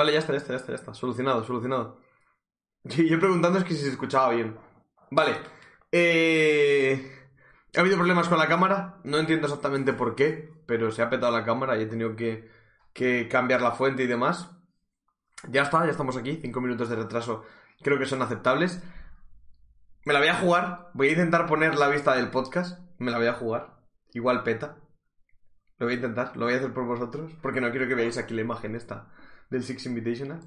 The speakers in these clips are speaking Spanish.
Vale, ya está, ya está, ya está, ya está. Solucionado, solucionado. Y yo preguntando es que si se escuchaba bien. Vale. Eh... Ha habido problemas con la cámara. No entiendo exactamente por qué, pero se ha petado la cámara y he tenido que, que cambiar la fuente y demás. Ya está, ya estamos aquí. Cinco minutos de retraso creo que son aceptables. Me la voy a jugar. Voy a intentar poner la vista del podcast. Me la voy a jugar. Igual peta. Lo voy a intentar. Lo voy a hacer por vosotros. Porque no quiero que veáis aquí la imagen esta del Six Invitational.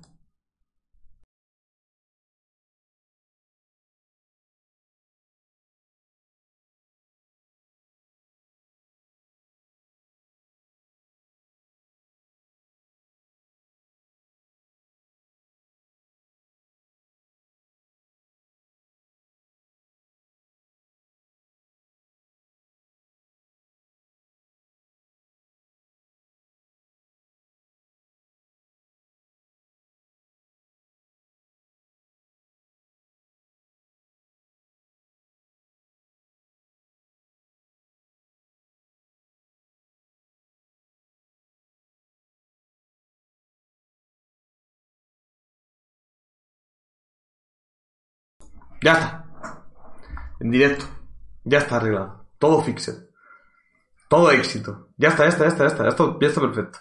Ya está. En directo. Ya está arreglado. Todo fixed. Todo éxito. Ya está, ya está, ya está, ya está. Ya está, ya está perfecto.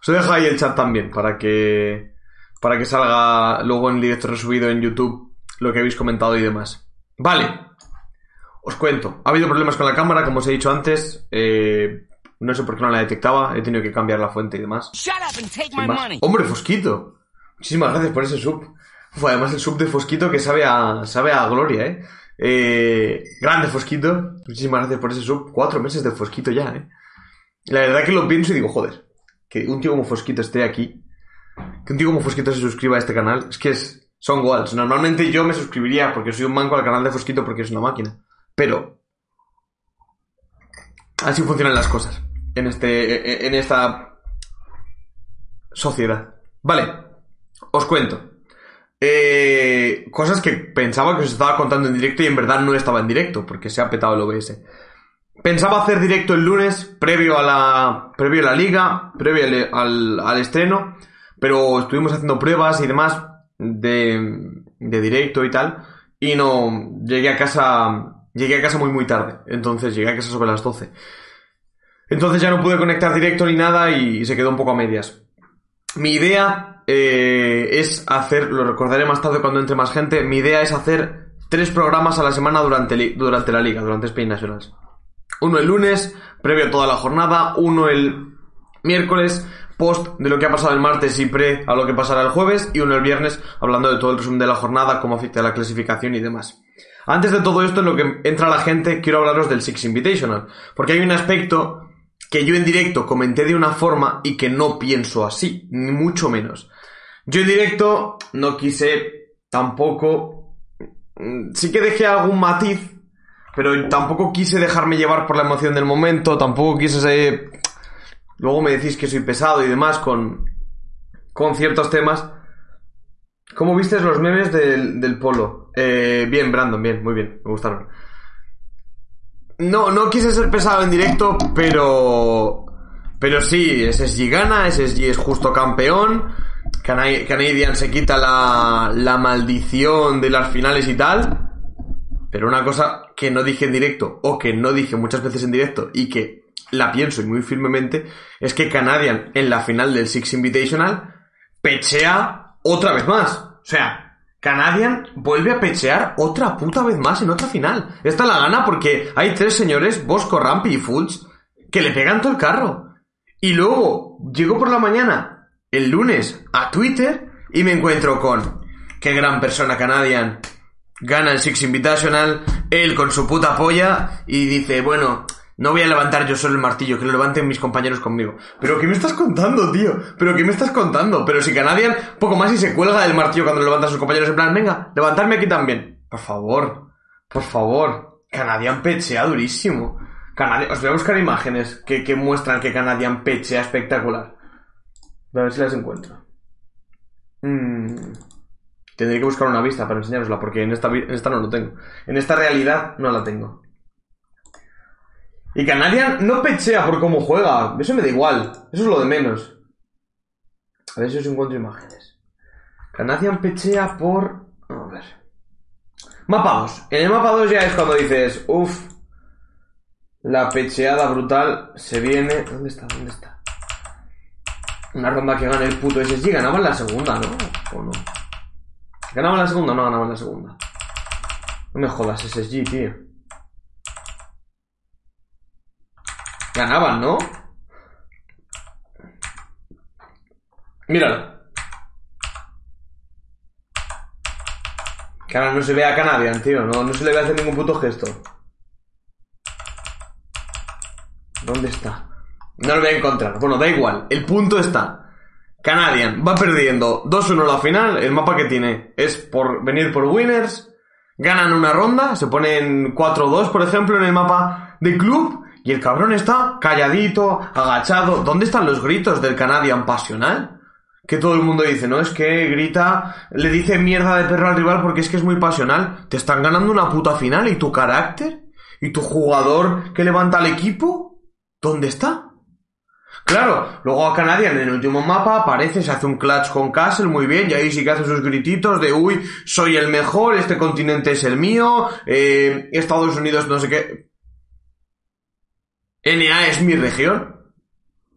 Os he dejado ahí el chat también para que para que salga luego en directo resubido en YouTube lo que habéis comentado y demás. Vale. Os cuento. Ha habido problemas con la cámara, como os he dicho antes. Eh, no sé por qué no la detectaba. He tenido que cambiar la fuente y demás. Shut up and take Sin my más. money. Hombre, Fosquito. Muchísimas gracias por ese sub. Fue además el sub de Fosquito que sabe a, sabe a gloria, ¿eh? Eh, Grande Fosquito. Muchísimas gracias por ese sub. Cuatro meses de Fosquito ya, ¿eh? La verdad que lo pienso y digo, joder, que un tío como Fosquito esté aquí. Que un tío como Fosquito se suscriba a este canal. Es que es, son goals. Normalmente yo me suscribiría porque soy un manco al canal de Fosquito porque es una máquina. Pero... Así funcionan las cosas. En este... En esta sociedad. Vale, os cuento. Eh, cosas que pensaba que os estaba contando en directo y en verdad no estaba en directo, porque se ha petado el OBS. Pensaba hacer directo el lunes, previo a la, previo a la liga, previo al, al, al estreno, pero estuvimos haciendo pruebas y demás de, de directo y tal, y no, llegué a casa, llegué a casa muy muy tarde, entonces llegué a casa sobre las 12. Entonces ya no pude conectar directo ni nada y se quedó un poco a medias. Mi idea eh, es hacer, lo recordaré más tarde cuando entre más gente, mi idea es hacer tres programas a la semana durante, durante la liga, durante Spain Nationals. Uno el lunes, previo a toda la jornada, uno el miércoles, post de lo que ha pasado el martes y pre a lo que pasará el jueves, y uno el viernes, hablando de todo el resumen de la jornada, cómo afecta la clasificación y demás. Antes de todo esto, en lo que entra la gente, quiero hablaros del Six Invitational, porque hay un aspecto que yo en directo comenté de una forma y que no pienso así, ni mucho menos. Yo en directo no quise tampoco... mm, Sí que dejé algún matiz, pero tampoco quise dejarme llevar por la emoción del momento, tampoco quise ser... Luego me decís que soy pesado y demás con, con ciertos temas. ¿Cómo viste los memes del, del polo? Eh, bien, Brandon, bien, muy bien, me gustaron. No, no quise ser pesado en directo, pero. Pero sí, SSG gana, SSG es justo campeón. Cana- Canadian se quita la, la maldición de las finales y tal. Pero una cosa que no dije en directo, o que no dije muchas veces en directo, y que la pienso y muy firmemente, es que Canadian en la final del Six Invitational pechea otra vez más. O sea, Canadian vuelve a pechear otra puta vez más en otra final. Esta la gana porque hay tres señores, Bosco, Rampi y Fultz, que le pegan todo el carro. Y luego llego por la mañana, el lunes, a Twitter y me encuentro con qué gran persona Canadian. Gana el Six Invitational, él con su puta polla y dice, bueno, no voy a levantar yo solo el martillo, que lo levanten mis compañeros conmigo. Pero ¿qué me estás contando, tío? ¿Pero qué me estás contando? Pero si Canadian, poco más y se cuelga del martillo cuando lo levantan sus compañeros en plan, venga, levantarme aquí también. Por favor, por favor. Canadian pechea durísimo. Canadian, os voy a buscar imágenes que, que muestran que Canadian pechea espectacular. A ver si las encuentro. Mm. Tendré que buscar una vista para enseñarosla, porque en esta, en esta no lo tengo. En esta realidad no la tengo. Y Canadian no pechea por cómo juega. Eso me da igual. Eso es lo de menos. A ver si os encuentro imágenes. Canadian pechea por... A ver. Mapa 2. En el mapa 2 ya es cuando dices, uff, la pecheada brutal se viene... ¿Dónde está? ¿Dónde está? Una ronda que gane el puto SSG. Ganaba en la segunda, ¿no? ¿O no? ¿Ganaba en la segunda o no ganaba en la segunda? No me jodas, SSG, tío. Ganaban, ¿no? Míralo. Que ahora no se ve a Canadian, tío. No, no se le ve hacer ningún puto gesto. ¿Dónde está? No lo voy a encontrar. Bueno, da igual. El punto está. Canadian va perdiendo 2-1 la final. El mapa que tiene es por venir por winners. Ganan una ronda. Se ponen 4-2, por ejemplo, en el mapa de club. Y el cabrón está calladito, agachado. ¿Dónde están los gritos del Canadian pasional? que todo el mundo dice, no, es que grita, le dice mierda de perro al rival porque es que es muy pasional. Te están ganando una puta final y tu carácter y tu jugador que levanta al equipo, ¿dónde está? Claro, luego a Canadian en el último mapa aparece, se hace un clutch con Castle, muy bien, y ahí sí que hace sus grititos de, uy, soy el mejor, este continente es el mío, eh, Estados Unidos no sé qué. NA es mi región.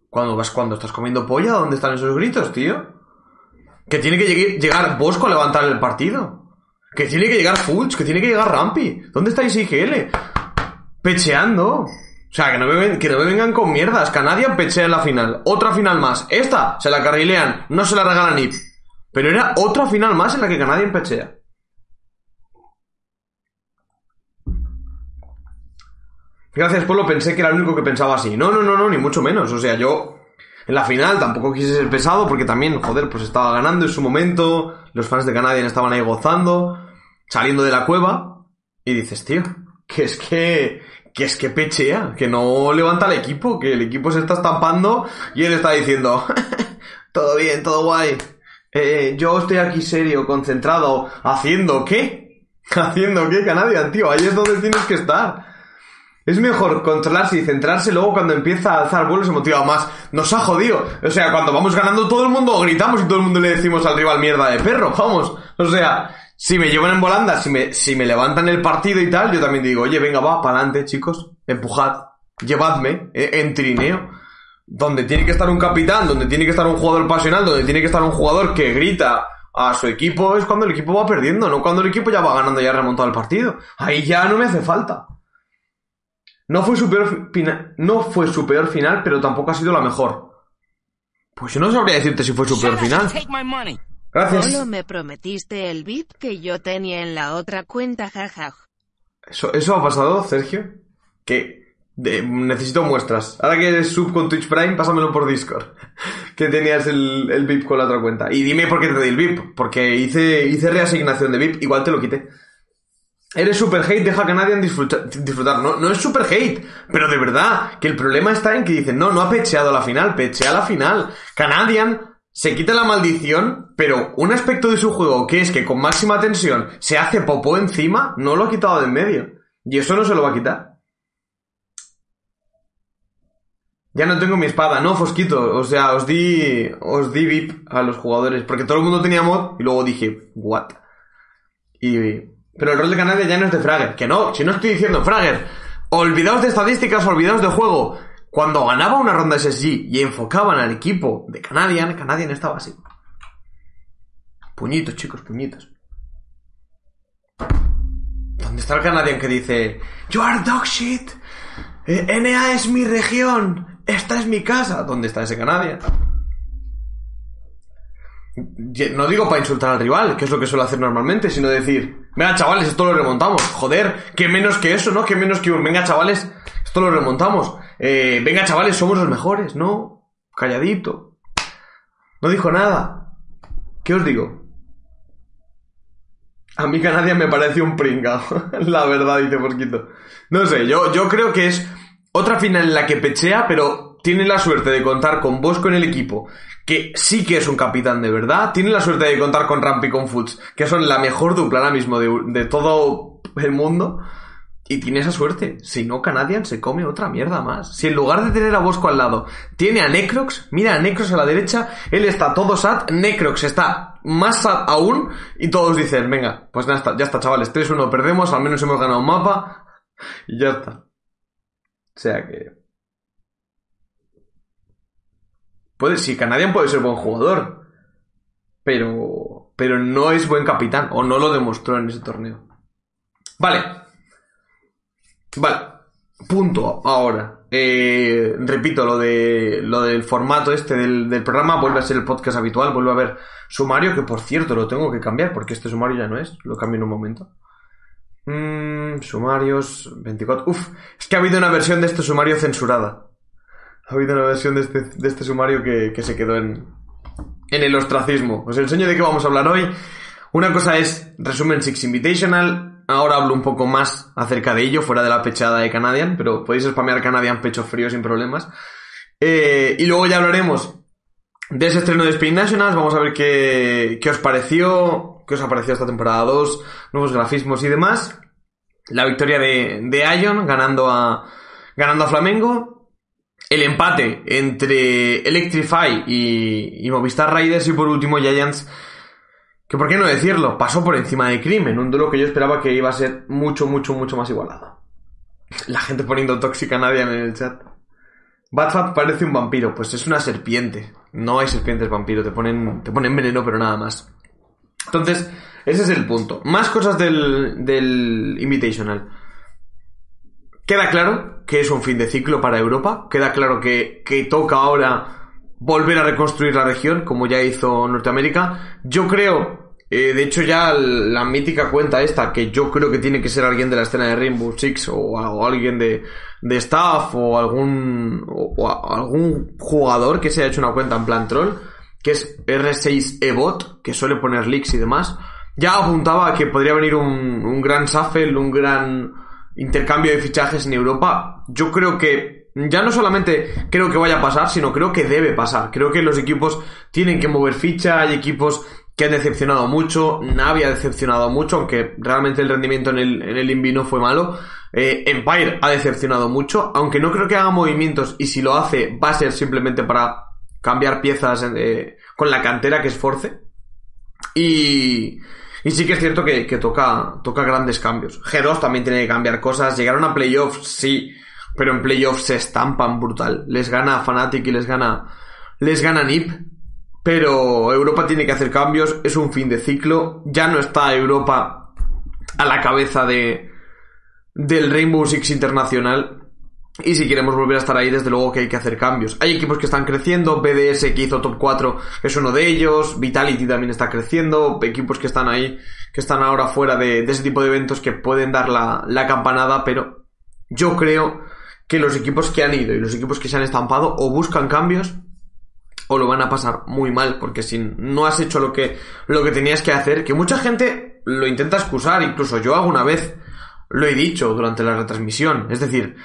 Cuando vas, cuando estás comiendo polla, ¿dónde están esos gritos, tío? Que tiene que llegar Bosco a levantar el partido. Que tiene que llegar Fulch, que tiene que llegar Rampi. ¿Dónde estáis IGL? Pecheando. O sea, que no, me, que no vengan con mierdas. Canadian pechea en la final. Otra final más. Esta se la carrilean. No se la regalan ni. Pero era otra final más en la que Canadian pechea. Gracias, Polo, pensé que era el único que pensaba así. No, no, no, no, ni mucho menos. O sea, yo en la final tampoco quise ser pesado porque también, joder, pues estaba ganando en su momento, los fans de Canadian estaban ahí gozando, saliendo de la cueva, y dices, tío, que es que, que es que pechea, que no levanta el equipo, que el equipo se está estampando y él está diciendo, todo bien, todo guay. Eh, yo estoy aquí serio, concentrado, haciendo qué? ¿Haciendo qué, Canadian, tío? Ahí es donde tienes que estar. Es mejor controlarse y centrarse luego cuando empieza a alzar vuelo se motiva más. Nos ha jodido. O sea, cuando vamos ganando todo el mundo gritamos y todo el mundo le decimos al rival mierda de perro. Vamos. O sea, si me llevan en volanda, si me, si me levantan el partido y tal, yo también digo, oye, venga, va, para adelante, chicos. Empujad. Llevadme eh, en trineo. Donde tiene que estar un capitán, donde tiene que estar un jugador pasional, donde tiene que estar un jugador que grita a su equipo, es cuando el equipo va perdiendo, no cuando el equipo ya va ganando y ha remontado el partido. Ahí ya no me hace falta. No fue su peor, no fue su peor final, pero tampoco ha sido la mejor. Pues yo no sabría decirte si fue su peor final. Gracias. Solo me prometiste el VIP que yo tenía en la otra cuenta, jaja. ¿Eso, ¿Eso ha pasado, Sergio? Que necesito muestras. Ahora que eres sub con Twitch Prime, pásamelo por Discord. que tenías el, el VIP con la otra cuenta. Y dime por qué te doy el VIP. Porque hice, hice reasignación de VIP, igual te lo quité. Eres super hate, deja que nadie disfrutar. No, no es super hate, pero de verdad, que el problema está en que dicen, no, no ha pecheado la final, pechea la final. Canadian se quita la maldición, pero un aspecto de su juego que es que con máxima tensión se hace popó encima, no lo ha quitado de en medio. Y eso no se lo va a quitar. Ya no tengo mi espada, no, Fosquito. O sea, os di. Os di VIP a los jugadores. Porque todo el mundo tenía mod. Y luego dije, what? Y pero el rol de Canadá ya no es de Fragger. Que no, si no estoy diciendo Fragger. Olvidaos de estadísticas, olvidaos de juego. Cuando ganaba una ronda SSG y enfocaban al equipo de Canadian, Canadian estaba así. Puñitos, chicos, puñitos. ¿Dónde está el Canadian que dice You are dog shit? Eh, NA es mi región. Esta es mi casa. ¿Dónde está ese Canadian? No digo para insultar al rival, que es lo que suelo hacer normalmente, sino decir, venga chavales, esto lo remontamos. Joder, que menos que eso, ¿no? Que menos que un, venga chavales, esto lo remontamos. Eh, venga chavales, somos los mejores, ¿no? Calladito. No dijo nada. ¿Qué os digo? A mí Canadá me parece un pringao. la verdad, dice Mosquito. No sé, yo, yo creo que es otra final en la que pechea, pero tiene la suerte de contar con Bosco en el equipo que sí que es un capitán de verdad, tiene la suerte de contar con Ramp y con Futs, que son la mejor dupla ahora mismo de, todo el mundo. Y tiene esa suerte. Si no, Canadian se come otra mierda más. Si en lugar de tener a Bosco al lado, tiene a Necrox, mira a Necrox a la derecha, él está todo sad, Necrox está más sad aún, y todos dicen, venga, pues ya está, ya está, chavales, 3-1 perdemos, al menos hemos ganado un mapa, y ya está. O sea que... Puede, sí, Canadian puede ser buen jugador, pero, pero no es buen capitán, o no lo demostró en ese torneo. Vale. Vale. Punto. Ahora. Eh, repito, lo de lo del formato este del, programa vuelve a ser el podcast habitual, vuelve a haber sumario, que por cierto lo tengo que cambiar, porque este sumario ya no es, lo cambio en un momento. Mm, sumarios 24. Uf, es que ha habido una versión de este sumario censurada. Ha habido una versión de este, de este sumario que, que se quedó en, en el ostracismo. Os enseño de qué vamos a hablar hoy. Una cosa es resumen Six Invitational. Ahora hablo un poco más acerca de ello, fuera de la pechada de Canadian, pero podéis spamear Canadian pecho frío sin problemas. Eh, y luego ya hablaremos de ese estreno de Spain Nationals. Vamos a ver qué, qué os pareció, qué os ha parecido esta temporada 2, nuevos grafismos y demás. La victoria de, de Ion ganando a, ganando a Flamengo. El empate entre Electrify y, y Movistar Riders y por último Giants que por qué no decirlo, pasó por encima de Crimen, un duelo que yo esperaba que iba a ser mucho, mucho, mucho más igualado. La gente poniendo tóxica nadie en el chat. Batfat parece un vampiro, pues es una serpiente. No hay serpientes vampiro, te ponen, te ponen veneno, pero nada más. Entonces, ese es el punto. Más cosas del, del Invitational. Queda claro que es un fin de ciclo para Europa. Queda claro que, que toca ahora volver a reconstruir la región, como ya hizo Norteamérica. Yo creo, eh, de hecho ya la mítica cuenta esta, que yo creo que tiene que ser alguien de la escena de Rainbow Six o, alguien de, de staff o algún, o, o algún jugador que se haya hecho una cuenta en plan troll, que es R6EBOT, que suele poner leaks y demás, ya apuntaba a que podría venir un, un gran shuffle, un gran intercambio de fichajes en Europa. Yo creo que ya no solamente creo que vaya a pasar, sino creo que debe pasar. Creo que los equipos tienen que mover ficha, hay equipos que han decepcionado mucho, Navi ha decepcionado mucho, aunque realmente el rendimiento en el, en el no fue malo. Eh, Empire ha decepcionado mucho, aunque no creo que haga movimientos y si lo hace va a ser simplemente para cambiar piezas eh, con la cantera que es Force. Y, y sí que es cierto que, que toca, toca grandes cambios. G2 también tiene que cambiar cosas, llegaron a playoffs, sí, pero en playoffs se estampan brutal. Les gana Fnatic y les gana, les gana NIP. Pero Europa tiene que hacer cambios, es un fin de ciclo. Ya no está Europa a la cabeza de, del Rainbow Six Internacional. Y si queremos volver a estar ahí, desde luego que hay que hacer cambios. Hay equipos que están creciendo, BDS que hizo top 4 es uno de ellos, Vitality también está creciendo, equipos que están ahí, que están ahora fuera de, ese tipo de eventos que pueden dar la, la campanada, pero yo creo que los equipos que han ido y los equipos que se han estampado o buscan cambios o lo van a pasar muy mal porque si no has hecho lo que lo que tenías que hacer, que mucha gente lo intenta excusar, incluso yo alguna vez lo he dicho durante la retransmisión, es decir,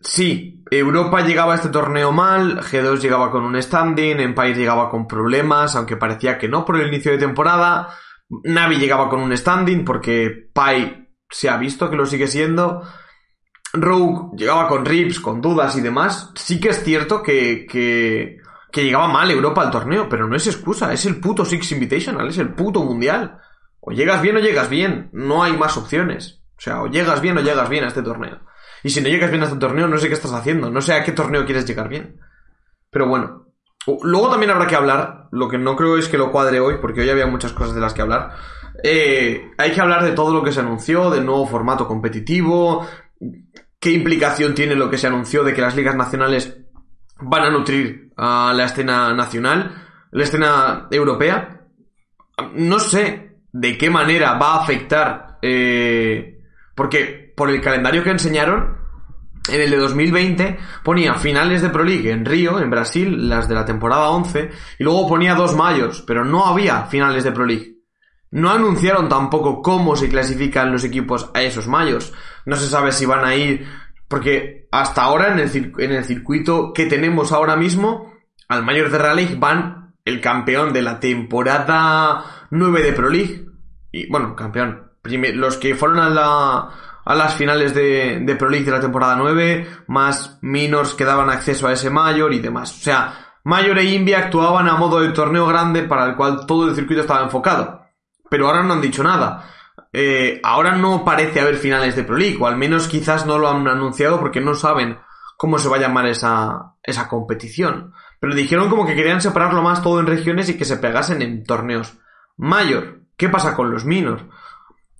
sí, Europa llegaba a este torneo mal, G2 llegaba con un standing, Empire llegaba con problemas, aunque parecía que no por el inicio de temporada, Navi llegaba con un standing porque Pai se ha visto que lo sigue siendo, Rogue llegaba con rips, con dudas y demás. Sí que es cierto que, que, que llegaba mal Europa al torneo, pero no es excusa, es el puto Six Invitational, es el puto mundial. O llegas bien o llegas bien, no hay más opciones. O sea, o llegas bien o llegas bien a este torneo. Y si no llegas bien a este torneo, no sé qué estás haciendo, no sé a qué torneo quieres llegar bien. Pero bueno. Luego también habrá que hablar, lo que no creo es que lo cuadre hoy, porque hoy había muchas cosas de las que hablar. Eh, hay que hablar de todo lo que se anunció, del nuevo formato competitivo, qué implicación tiene lo que se anunció de que las ligas nacionales van a nutrir a la escena nacional, la escena europea. No sé de qué manera va a afectar, eh, porque por el calendario que enseñaron, en el de 2020 ponía finales de Pro League en Río, en Brasil, las de la temporada 11, y luego ponía dos mayos, pero no había finales de Pro League. No anunciaron tampoco cómo se clasifican los equipos a esos mayos. No se sabe si van a ir, porque hasta ahora en el, en el circuito que tenemos ahora mismo, al mayor de Rally van el campeón de la temporada 9 de Pro League. Y bueno, campeón. Los que fueron a la, a las finales de, de Pro League de la temporada 9, más minors que daban acceso a ese mayor y demás. O sea, Mayor e Invi actuaban a modo de torneo grande para el cual todo el circuito estaba enfocado. Pero ahora no han dicho nada. Eh, ahora no parece haber finales de Pro League, o al menos quizás no lo han anunciado porque no saben cómo se va a llamar esa, esa competición. Pero dijeron como que querían separarlo más todo en regiones y que se pegasen en torneos. Mayor, ¿qué pasa con los minors?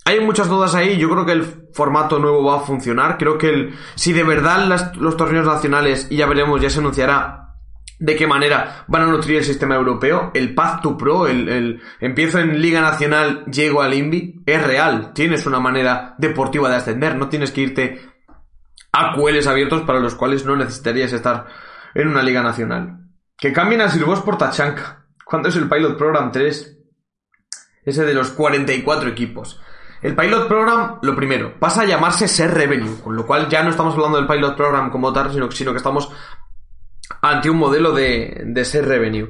Hay muchas dudas ahí, yo creo que el formato nuevo va a funcionar, creo que el, si de verdad los torneos nacionales, y ya veremos, ya se anunciará de qué manera van a nutrir el sistema europeo. El Path to Pro, el, empiezo en Liga Nacional, llego al INVI, es real. Tienes una manera deportiva de ascender, no tienes que irte a QLs abiertos para los cuales no necesitarías estar en una Liga Nacional. Que cambien a Silvos por Tachanka. ¿Cuándo es el Pilot Program 3? Ese de los 44 equipos. El Pilot Program, lo primero, pasa a llamarse Ser Revenue, con lo cual ya no estamos hablando del Pilot Program como tal, sino, que estamos ante un modelo de, de ser revenue.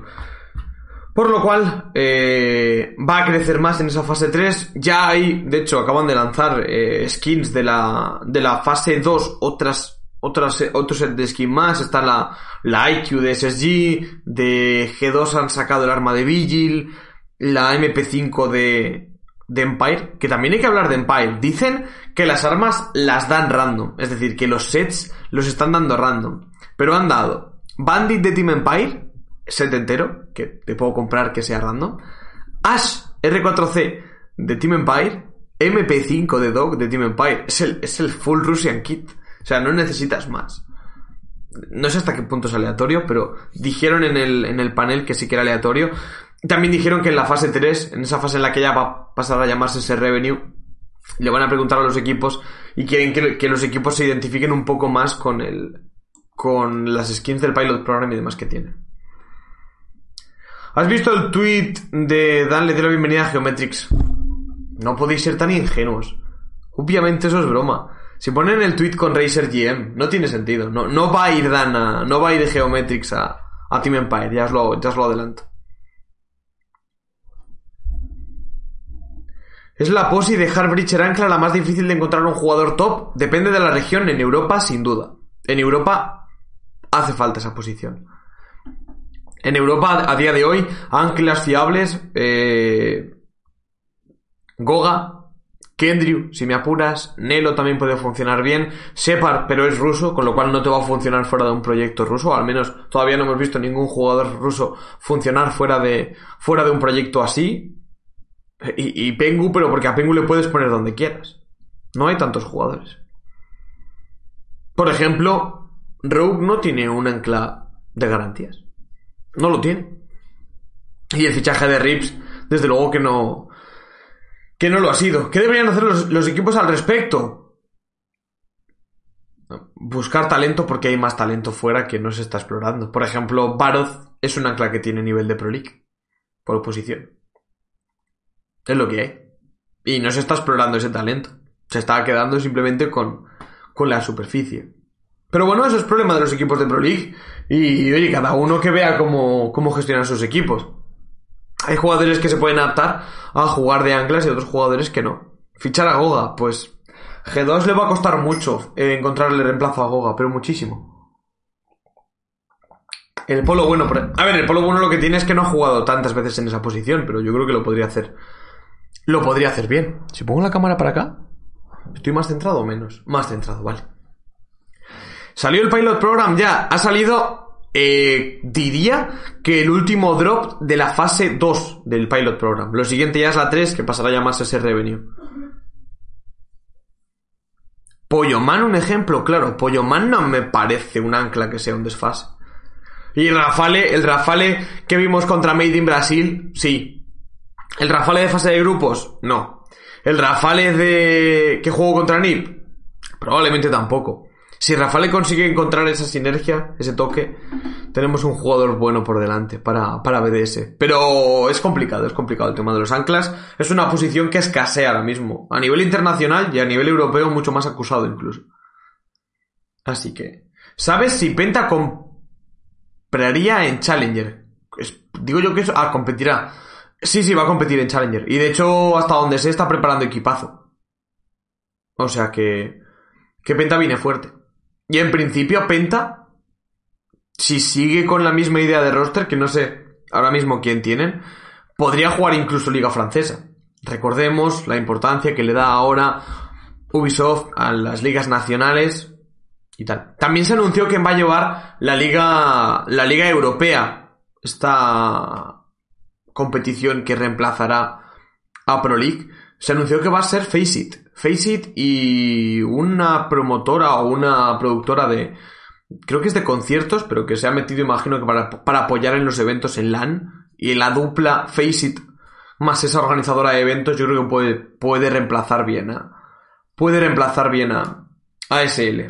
Por lo cual, eh, va a crecer más en esa fase 3. Ya hay, de hecho, acaban de lanzar eh, skins de la, de la fase 2, otras, otras, otro set de skins más. Está la, la IQ de SSG, de G2 han sacado el arma de Vigil, la MP5 de, de Empire, que también hay que hablar de Empire. Dicen que las armas las dan random, es decir, que los sets los están dando random. Pero han dado Bandit de Team Empire, set entero, que te puedo comprar que sea random. Ash R4C de Team Empire, MP5 de Dog de Team Empire. Es el, es el full Russian kit. O sea, no necesitas más. No sé hasta qué punto es aleatorio, pero dijeron en el, en el panel que sí que era aleatorio. También dijeron que en la fase 3, en esa fase en la que ya va a pasar a llamarse ese revenue, le van a preguntar a los equipos y quieren que, los equipos se identifiquen un poco más con el, con las skins del Pilot Program y demás que tiene. ¿Has visto el tweet de Dan le dio la bienvenida a Geometrics? No podéis ser tan ingenuos. Obviamente eso es broma. Si ponen el tweet con Razer GM, no tiene sentido. No, no va a ir Dan a, no va a ir de Geometrics a, a Team Empire, ya os, lo, ya os lo adelanto. ¿Es la posi de Breacher Ancla la más difícil de encontrar un jugador top? Depende de la región, en Europa sin duda. En Europa hace falta esa posición. En Europa, a día de hoy, anclas fiables, eh, Goga, Kendrew, si me apuras, Nelo también puede funcionar bien, Separ, pero es ruso, con lo cual no te va a funcionar fuera de un proyecto ruso, al menos todavía no hemos visto ningún jugador ruso funcionar fuera de, fuera de un proyecto así. Y, Pengu, pero porque a Pengu le puedes poner donde quieras. No hay tantos jugadores. Por ejemplo, Rogue no tiene un ancla de garantías. No lo tiene. Y el fichaje de Rips, desde luego que no. que no lo ha sido. ¿Qué deberían hacer los, equipos al respecto? Buscar talento porque hay más talento fuera que no se está explorando. Por ejemplo, Baroth es un ancla que tiene nivel de Pro League. Por oposición. Es lo que hay. Y no se está explorando ese talento. Se está quedando simplemente con, con la superficie. Pero bueno, eso es problema de los equipos de Pro League. Y oye, cada uno que vea cómo, cómo gestionan sus equipos. Hay jugadores que se pueden adaptar a jugar de anclas y otros jugadores que no. Fichar a Goga, pues G2 le va a costar mucho encontrarle reemplazo a Goga, pero muchísimo. El Polo bueno, a ver, el Polo bueno lo que tiene es que no ha jugado tantas veces en esa posición, pero yo creo que lo podría hacer. Lo podría hacer bien. Si pongo la cámara para acá, ¿estoy más centrado o menos? Más centrado, vale. Salió el Pilot Program ya. Ha salido, eh, diría que el último drop de la fase 2 del Pilot Program. Lo siguiente ya es la 3, que pasará a llamarse ese revenue. Polloman, un ejemplo, claro. Polloman no me parece un ancla que sea un desfase. Y el Rafale, el Rafale que vimos contra Made in Brasil, sí. El Rafale de fase de grupos, no. El Rafale de que jugó contra NIP, probablemente tampoco. Si Rafael consigue encontrar esa sinergia, ese toque, tenemos un jugador bueno por delante para, para BDS. Pero es complicado, es complicado el tema de los anclas. Es una posición que escasea ahora mismo. A nivel internacional y a nivel europeo mucho más acusado incluso. Así que... ¿Sabes si Penta compraría en Challenger? digo yo que eso... Ah, competirá. Sí, sí, va a competir en Challenger. Y de hecho, hasta donde se está preparando equipazo. O sea que, que Penta viene fuerte. Y en principio Penta, si sigue con la misma idea de roster, que no sé ahora mismo quién tienen, podría jugar incluso Liga Francesa. Recordemos la importancia que le da ahora Ubisoft a las ligas nacionales y tal. También se anunció que va a llevar la liga, la liga europea, esta competición que reemplazará a Pro League. Se anunció que va a ser Faceit. Faceit y una promotora o una productora de, creo que es de conciertos, pero que se ha metido, imagino que para, para apoyar en los eventos en LAN. Y la dupla Faceit más esa organizadora de eventos, yo creo que puede, puede reemplazar bien a, puede reemplazar bien a, a SL.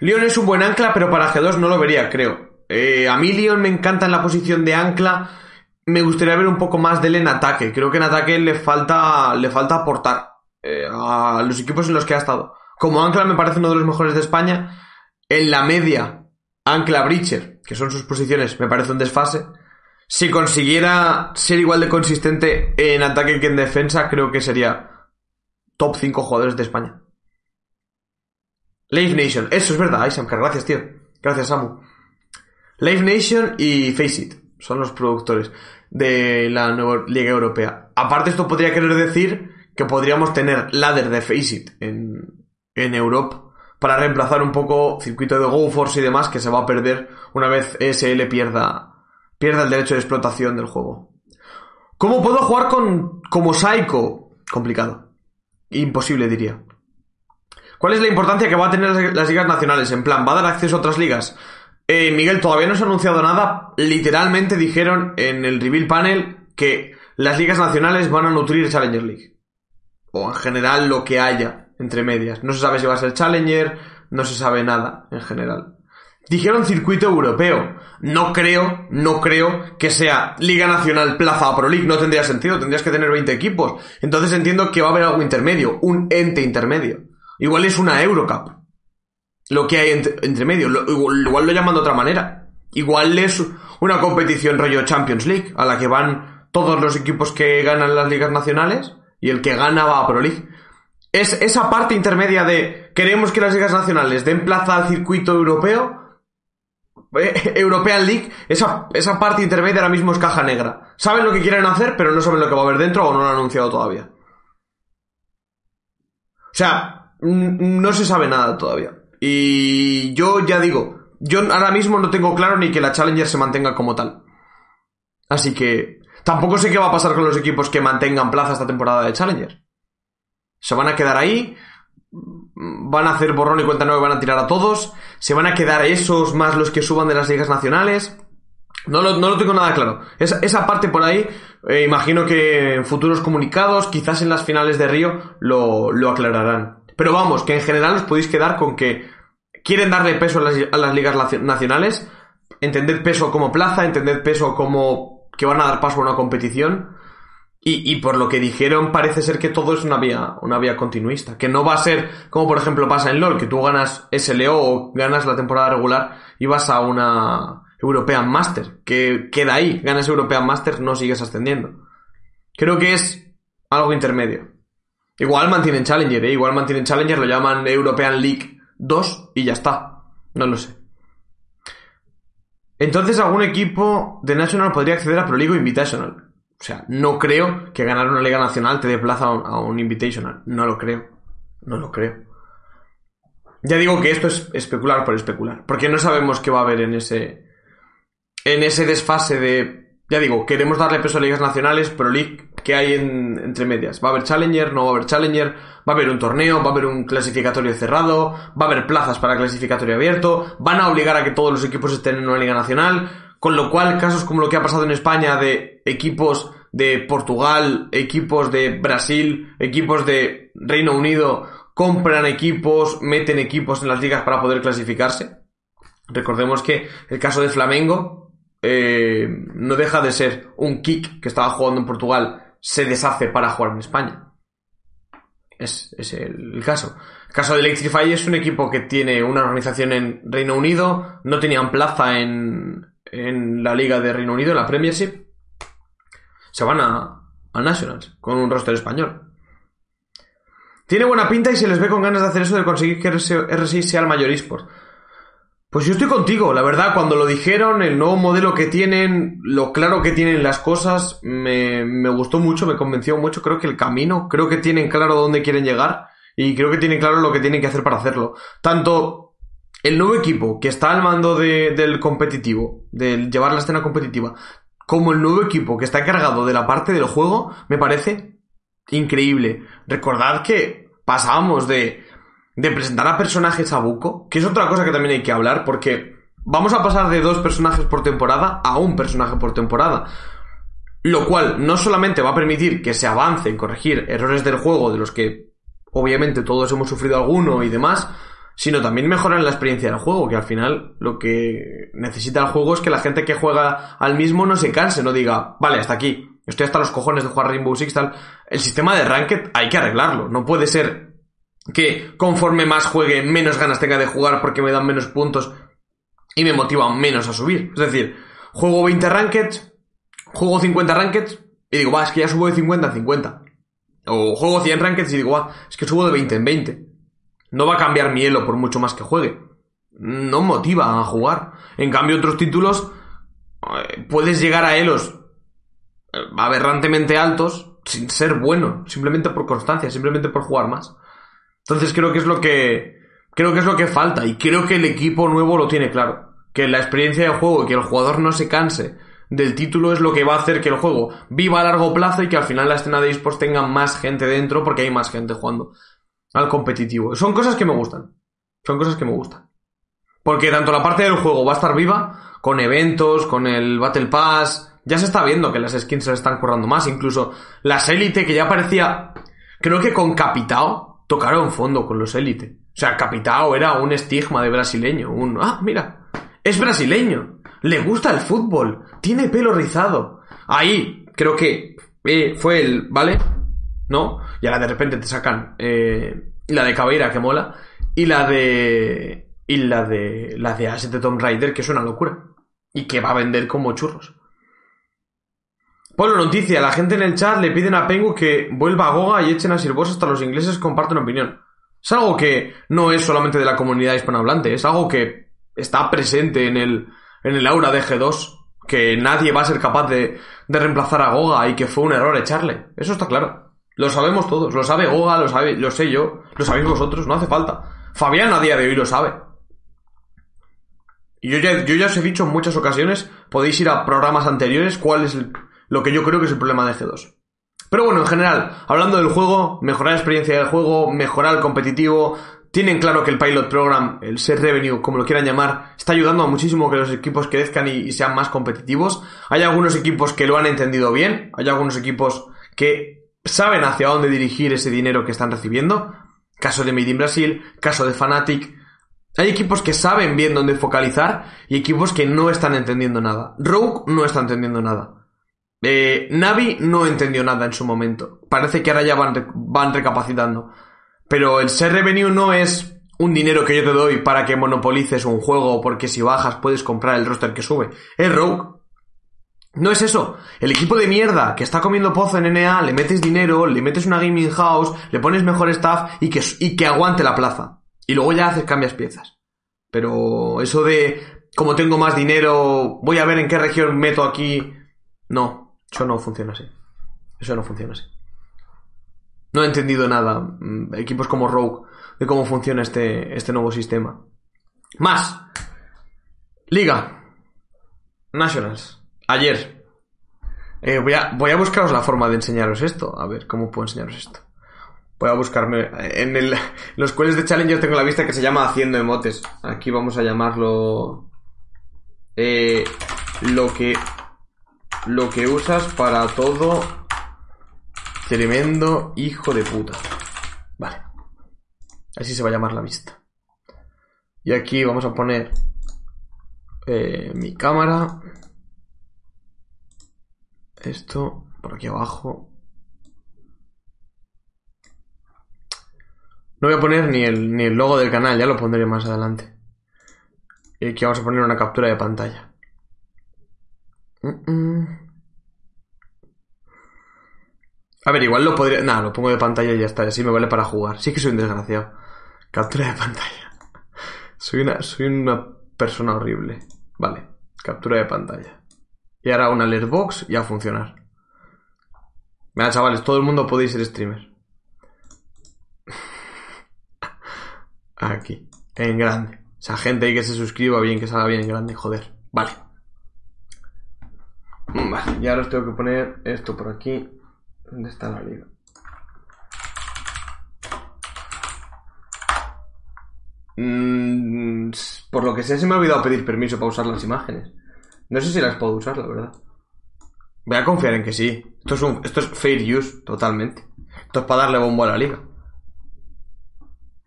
Leon es un buen ancla, pero para G2 no lo vería, creo. Eh, a mí Leon me encanta en la posición de ancla. Me gustaría ver un poco más de él en ataque. Creo que en ataque le falta, le falta aportar eh, a los equipos en los que ha estado. Como ancla me parece uno de los mejores de España. En la media, ancla Breacher, que son sus posiciones, me parece un desfase. Si consiguiera ser igual de consistente en ataque que en defensa, creo que sería top 5 jugadores de España. Live Nation, eso es verdad, Isamkar, gracias, tío. Gracias, Samu. Live Nation y Faceit son los productores de la nueva Liga Europea. Aparte, esto podría querer decir que podríamos tener ladder de Faceit en, en Europa para reemplazar un poco circuito de GoForce y demás que se va a perder una vez ESL pierda pierda el derecho de explotación del juego. ¿Cómo puedo jugar con como Psycho? Complicado. Imposible, diría. ¿Cuál es la importancia que va a tener las ligas nacionales? En plan, ¿va a dar acceso a otras ligas? Eh, Miguel, todavía no se ha anunciado nada. Literalmente dijeron en el reveal panel que las ligas nacionales van a nutrir Challenger League. O en general lo que haya entre medias. No se sabe si va a ser Challenger, no se sabe nada en general. Dijeron circuito europeo. No creo, no creo que sea Liga Nacional Plaza Pro League. No tendría sentido, tendrías que tener 20 equipos. Entonces entiendo que va a haber algo intermedio, un ente intermedio. Igual es una Eurocup. Lo que hay entre, medio. igual, lo llaman de otra manera. Igual es una competición rollo Champions League, a la que van todos los equipos que ganan las ligas nacionales y el que gana va a Pro League. Es esa parte intermedia de queremos que las ligas nacionales den plaza al circuito europeo eh, European League, esa, esa parte intermedia ahora mismo es caja negra. Saben lo que quieren hacer, pero no saben lo que va a haber dentro o no lo han anunciado todavía. O sea, no se sabe nada todavía. Y yo ya digo, yo ahora mismo no tengo claro ni que la Challenger se mantenga como tal. Así que tampoco sé qué va a pasar con los equipos que mantengan plaza esta temporada de Challenger. Se van a quedar ahí, van a hacer borrón y cuenta nueva van a tirar a todos. Se van a quedar esos más los que suban de las ligas nacionales. No lo, no lo tengo nada claro. Esa, esa parte por ahí, eh, imagino que en futuros comunicados, quizás en las finales de Río, lo, lo, aclararán. Pero vamos, que en general os podéis quedar con que quieren darle peso a las, ligas nacionales, entender peso como plaza, entender peso como que van a dar paso a una competición y, por lo que dijeron, parece ser que todo es una vía, una vía continuista. Que no va a ser como por ejemplo pasa en LOL, que tú ganas SLO o ganas la temporada regular y vas a una European Master. Que queda ahí, ganas European Master, no sigues ascendiendo. Creo que es algo intermedio. Igual mantienen Challenger, ¿eh? igual mantienen Challenger, lo llaman European League 2 y ya está. No lo sé. Entonces algún equipo de National podría acceder a Pro League Invitational. O sea, no creo que ganar una liga nacional te dé plaza a un, Invitational. No lo creo. No lo creo. Ya digo que esto es especular por especular. Porque no sabemos qué va a haber en ese. En ese desfase de. Ya digo, queremos darle peso a ligas nacionales, pero League, ¿qué hay en, entre medias? ¿Va a haber Challenger? ¿No va a haber Challenger? ¿Va a haber un torneo? ¿Va a haber un clasificatorio cerrado? ¿Va a haber plazas para clasificatorio abierto? ¿Van a obligar a que todos los equipos estén en una liga nacional? Con lo cual, casos como lo que ha pasado en España de equipos de Portugal, equipos de Brasil, equipos de Reino Unido, compran equipos, meten equipos en las ligas para poder clasificarse. Recordemos que el caso de Flamengo eh, no deja de ser un kick que estaba jugando en Portugal, se deshace para jugar en España. Es, es el, caso. El caso de Electrify es un equipo que tiene una organización en Reino Unido, no tenían plaza en, en la Liga de Reino Unido, en la Premiership, se van a, a Nationals con un roster español. Tiene buena pinta y se les ve con ganas de hacer eso de conseguir que R6 sea el mayor eSport. Pues yo estoy contigo, la verdad, cuando lo dijeron, el nuevo modelo que tienen, lo claro que tienen las cosas, me, gustó mucho, me convenció mucho, creo que el camino, creo que tienen claro dónde quieren llegar y creo que tienen claro lo que tienen que hacer para hacerlo. Tanto el nuevo equipo que está al mando de- del competitivo, del llevar la escena competitiva, como el nuevo equipo que está encargado de la parte del juego, me parece increíble. Recordad que pasábamos de, de presentar a personajes a buco, que es otra cosa que también hay que hablar, porque vamos a pasar de dos personajes por temporada a un personaje por temporada. Lo cual no solamente va a permitir que se avance en corregir errores del juego de los que obviamente todos hemos sufrido alguno y demás, sino también mejorar la experiencia del juego, que al final lo que necesita el juego es que la gente que juega al mismo no se canse, no diga, vale, hasta aquí, estoy hasta los cojones de jugar Rainbow Six, tal. El sistema de Ranked hay que arreglarlo, no puede ser que conforme más juegue, menos ganas tenga de jugar porque me dan menos puntos y me motivan menos a subir. Es decir, juego 20 Rankeds, juego 50 Rankeds y digo, va, es que ya subo de 50 en 50. O juego 100 Rankeds y digo, va, es que subo de 20 en 20. No va a cambiar mi elo por mucho más que juegue. No motiva a jugar. En cambio, otros títulos eh, puedes llegar a elos eh, aberrantemente altos sin ser bueno, simplemente por constancia, simplemente por jugar más. Entonces creo que es lo que creo que es lo que falta y creo que el equipo nuevo lo tiene claro, que la experiencia de juego y que el jugador no se canse del título es lo que va a hacer que el juego viva a largo plazo y que al final la escena de esports tenga más gente dentro porque hay más gente jugando al competitivo. Son cosas que me gustan. Son cosas que me gustan. Porque tanto la parte del juego va a estar viva, con eventos, con el Battle Pass. Ya se está viendo que las skins se están currando más. Incluso las Elite, que ya parecía. Creo que con Capitao tocaron fondo con los Elite. O sea, Capitao era un estigma de brasileño. Un. Ah, mira. Es brasileño. Le gusta el fútbol. Tiene pelo rizado. Ahí, creo que eh, fue el. ¿Vale? ¿no? Y ahora de repente te sacan eh, la de Cabeira, que mola, y la de. Y la de. La de Asset de Tomb Raider, que es una locura. Y que va a vender como churros. Polo noticia, la gente en el chat le piden a Pengu que vuelva a Goga y echen a Sirvos hasta los ingleses comparten opinión. Es algo que no es solamente de la comunidad hispanohablante, es algo que está presente en el, en el aura de G2, que nadie va a ser capaz de, de reemplazar a Goga y que fue un error echarle. Eso está claro. Lo sabemos todos, lo sabe Goga, lo, sabe, lo sé yo, lo sabéis vosotros, no hace falta. Fabián a día de hoy lo sabe. Y yo ya, yo ya os he dicho en muchas ocasiones, podéis ir a programas anteriores, cuál es el- lo que yo creo que es el problema de G2. Pero bueno, en general, hablando del juego, mejorar la experiencia del juego, mejorar el competitivo, tienen claro que el Pilot Program, el Set Revenue, como lo quieran llamar, está ayudando a muchísimo que los equipos crezcan y, y sean más competitivos. Hay algunos equipos que lo han entendido bien, hay algunos equipos que saben hacia dónde dirigir ese dinero que están recibiendo. Caso de Made in Brasil, caso de Fnatic. Hay equipos que saben bien dónde focalizar y equipos que no están entendiendo nada. Rogue no está entendiendo nada. Eh, Navi no entendió nada en su momento. Parece que ahora ya van, van recapacitando. Pero el ser revenue no es un dinero que yo te doy para que monopolices un juego porque si bajas puedes comprar el roster que sube. Es Rogue. No es eso. El equipo de mierda que está comiendo pozo en NA, le metes dinero, le metes una gaming house, le pones mejor staff y que, y que aguante la plaza. Y luego ya haces, cambias piezas. Pero eso de, como tengo más dinero, voy a ver en qué región meto aquí. No, eso no funciona así. Eso no funciona así. No he entendido nada, mm, equipos como Rogue, de cómo funciona este, este nuevo sistema. Más. Liga. Nationals. Ayer. Eh, voy, a, voy a buscaros la forma de enseñaros esto. A ver, ¿cómo puedo enseñaros esto? Voy a buscarme... En el, los cuales de Challenger tengo la vista que se llama Haciendo Emotes. Aquí vamos a llamarlo... Eh, lo que... Lo que usas para todo... Tremendo hijo de puta. Vale. Así se va a llamar la vista. Y aquí vamos a poner... eh, mi cámara. Esto por aquí abajo. No voy a poner ni el, ni el logo del canal, ya lo pondré más adelante. Y aquí vamos a poner una captura de pantalla. A ver, igual lo podría... Nada, lo pongo de pantalla y ya está. Así me vale para jugar. Sí que soy un desgraciado. Captura de pantalla. Soy una, soy una persona horrible. Vale. Captura de pantalla. Y ahora una alertbox y a funcionar. Mira, chavales, todo el mundo podéis ser streamer. Aquí. En grande. O sea, gente ahí que se suscriba bien, que salga bien en grande, joder. Vale. Vale, y ahora os tengo que poner esto por aquí. ¿Dónde está la liga? Mm, por lo que sé, se me ha olvidado pedir permiso para usar las imágenes. No sé si las puedo usar, la verdad. Voy a confiar en que sí. Esto es, un, esto es fair use, totalmente. Esto es para darle bombo a la liga.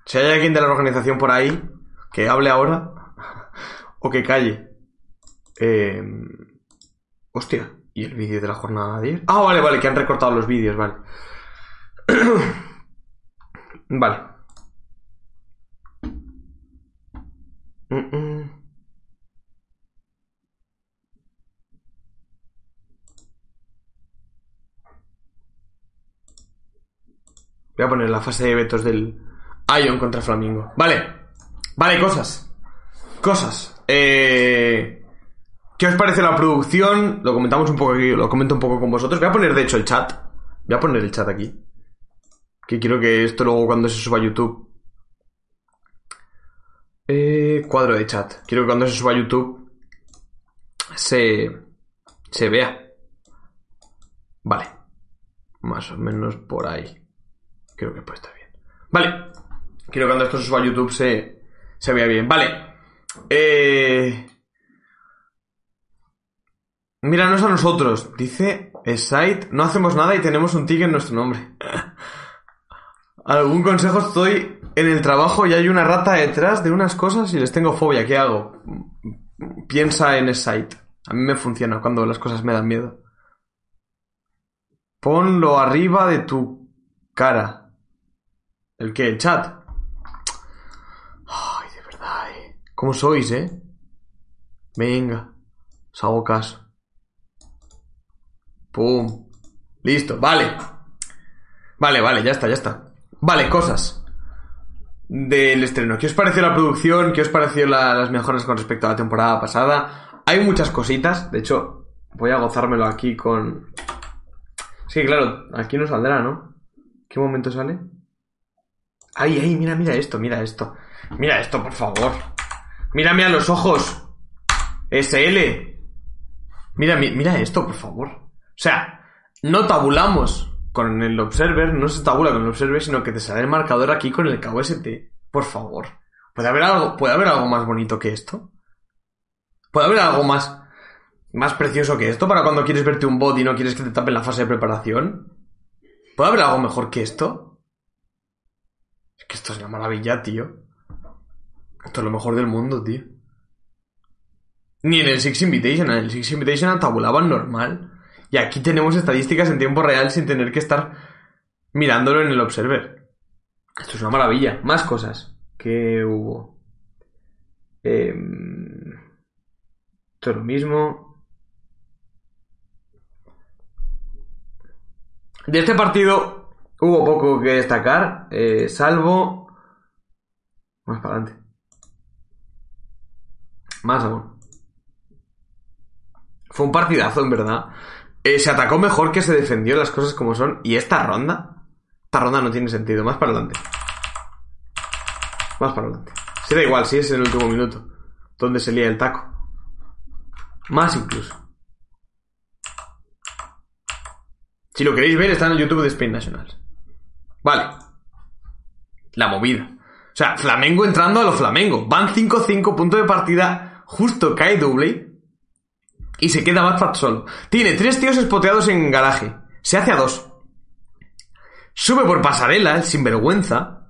Si hay alguien de la organización por ahí, que hable ahora o que calle. Eh, hostia, ¿y el vídeo de la jornada de ayer? Ah, vale, vale, que han recortado los vídeos, vale. vale. Mm, mm. Voy a poner la fase de vetos del Ion contra Flamingo. Vale. Vale, cosas. Cosas. Eh... ¿Qué os parece la producción? Lo comentamos un poco aquí, lo comento un poco con vosotros. Voy a poner, de hecho, el chat. Voy a poner el chat aquí. Que quiero que esto luego cuando se suba a YouTube. Eh, cuadro de chat. Quiero que cuando se suba a YouTube se, se vea. Vale. Más o menos por ahí. Creo que puede estar bien. Vale. Quiero que cuando esto se suba a YouTube se, se vea bien. Vale. Eh... Míranos a nosotros. Dice Site. No hacemos nada y tenemos un ticket en nuestro nombre. ¿Algún consejo? Estoy en el trabajo y hay una rata detrás de unas cosas y les tengo fobia. ¿Qué hago? Piensa en Site. A mí me funciona cuando las cosas me dan miedo. Ponlo arriba de tu cara. ¿El qué? ¿El chat? Ay, de verdad, eh. ¿Cómo sois, eh? Venga. Os hago caso. Pum. Listo, vale. Vale, vale, ya está, ya está. Vale, cosas. Del estreno. ¿Qué os pareció la producción? ¿Qué os pareció la- las mejoras con respecto a la temporada pasada? Hay muchas cositas. De hecho, voy a gozármelo aquí con... Sí, claro, aquí no saldrá, ¿no? ¿Qué momento sale? Ay, ay, mira, mira esto, mira esto. Mira esto, por favor. Mírame a los ojos. SL. Mira, mi- mira esto, por favor. O sea, no tabulamos con el Observer, no se tabula con el Observer, sino que te sale el marcador aquí con el KOST. Por favor. ¿Puede haber algo, puede haber algo más bonito que esto? ¿Puede haber algo más, más precioso que esto para cuando quieres verte un bot y no quieres que te tapen la fase de preparación? ¿Puede haber algo mejor que esto? Es que esto es una maravilla, tío. Esto es lo mejor del mundo, tío. Ni en el Six Invitation, en el Six Invitation tabulaban normal. Y aquí tenemos estadísticas en tiempo real sin tener que estar mirándolo en el Observer. Esto es una maravilla. Más cosas que hubo. Em, esto es lo mismo. De este partido hubo poco que destacar, eh, salvo... Más para adelante. Más aún. Fue un partidazo, en verdad. Eh, se atacó mejor que se defendió las cosas como son. Y esta ronda, esta ronda no tiene sentido. Más para adelante. Más para adelante. Se da igual si es en el último minuto. Donde se lía el taco. Más incluso. Si lo queréis ver, está en el YouTube de Spain Nationals. Vale. La movida. O sea, Flamengo entrando a lo Flamengo. Van 5-5, punto de partida. Justo cae doble. Y se queda Batfat solo. Tiene tres tíos espoteados en garaje. Se hace a dos. Sube por pasarela, el sinvergüenza.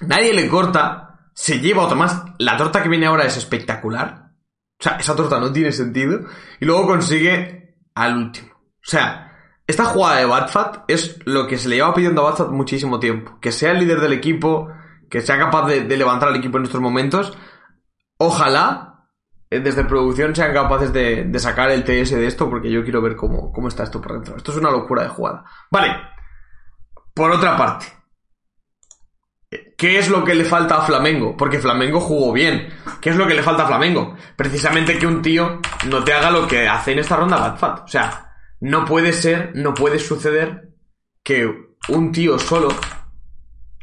Nadie le corta. Se lleva otro más. La torta que viene ahora es espectacular. O sea, esa torta no tiene sentido. Y luego consigue al último. O sea, esta jugada de Batfat es lo que se le lleva pidiendo a Batfat muchísimo tiempo. Que sea el líder del equipo, que sea capaz de, levantar al equipo en estos momentos. Ojalá desde producción sean capaces de, sacar el TS de esto, porque yo quiero ver cómo, cómo está esto por dentro. Esto es una locura de jugada. Vale, Por otra parte, ¿qué es lo que le falta a Flamengo? Porque Flamengo jugó bien. ¿Qué es lo que le falta a Flamengo? Precisamente que un tío no te haga lo que hace en esta ronda Batfat. O sea, no puede ser, no puede suceder que un tío solo,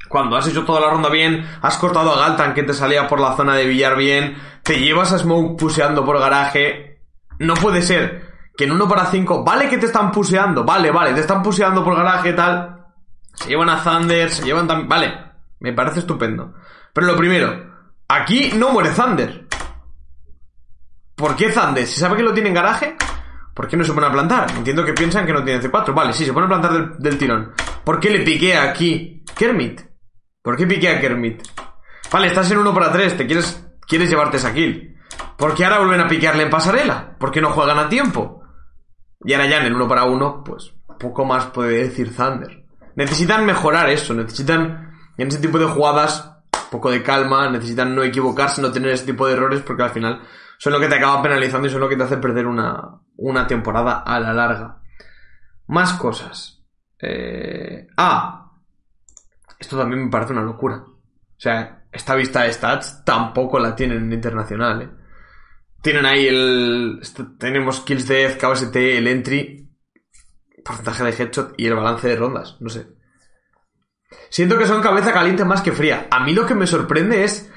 cuando has hecho toda la ronda bien, has cortado a Galtan que te salía por la zona de billar bien, te llevas a Smoke puseando por garaje. No puede ser que en 1 para 5, vale que te están puseando, vale, vale, te están puseando por garaje y tal. Se llevan a Thunder, se llevan también. Vale, me parece estupendo. Pero lo primero, aquí no muere Thunder. ¿Por qué Thunder? ¿Se sabe que lo tiene en garaje? ¿Por qué no se pone a plantar? Entiendo que piensan que no tiene C4. Vale, sí, se pone a plantar del, del tirón. ¿Por qué le piquea aquí Kermit? ¿Por qué piquea Kermit? Vale, estás en 1 para 3, te quieres, quieres llevarte esa kill. ¿Por qué ahora vuelven a piquearle en pasarela? ¿Por qué no juegan a tiempo? Y ahora ya en el 1 para 1, pues poco más puede decir Thunder. Necesitan mejorar eso, necesitan en ese tipo de jugadas poco de calma, necesitan no equivocarse, no tener ese tipo de errores porque al final son lo que te acaba penalizando y son lo que te hace perder una, una temporada a la larga. Más cosas. Eh... Ah, esto también me parece una locura. O sea, esta vista de stats tampoco la tienen en internacional. ¿eh? Tienen ahí el... Tenemos kills death, KOST, el entry, porcentaje de headshot y el balance de rondas. No sé. Siento que son cabeza caliente más que fría. A mí lo que me sorprende es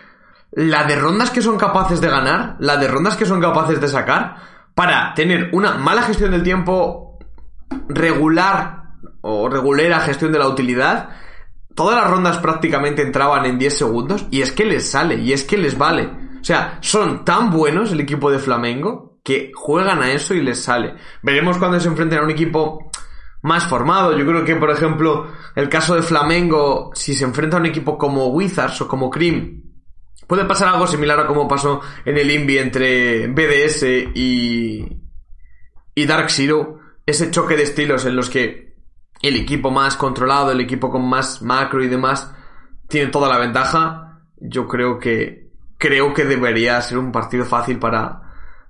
la de rondas que son capaces de ganar, la de rondas que son capaces de sacar, para tener una mala gestión del tiempo, regular o regulera gestión de la utilidad. Todas las rondas prácticamente entraban en 10 segundos y es que les sale y es que les vale. O sea, son tan buenos el equipo de Flamengo que juegan a eso y les sale. Veremos cuando se enfrenten a un equipo más formado. Yo creo que, por ejemplo, el caso de Flamengo, si se enfrenta a un equipo como Wizards o como Cream, puede pasar algo similar a como pasó en el Invi entre BDS y, y Dark Zero. Ese choque de estilos en los que el equipo más controlado, el equipo con más macro y demás, tiene toda la ventaja. Yo creo que, creo que debería ser un partido fácil para,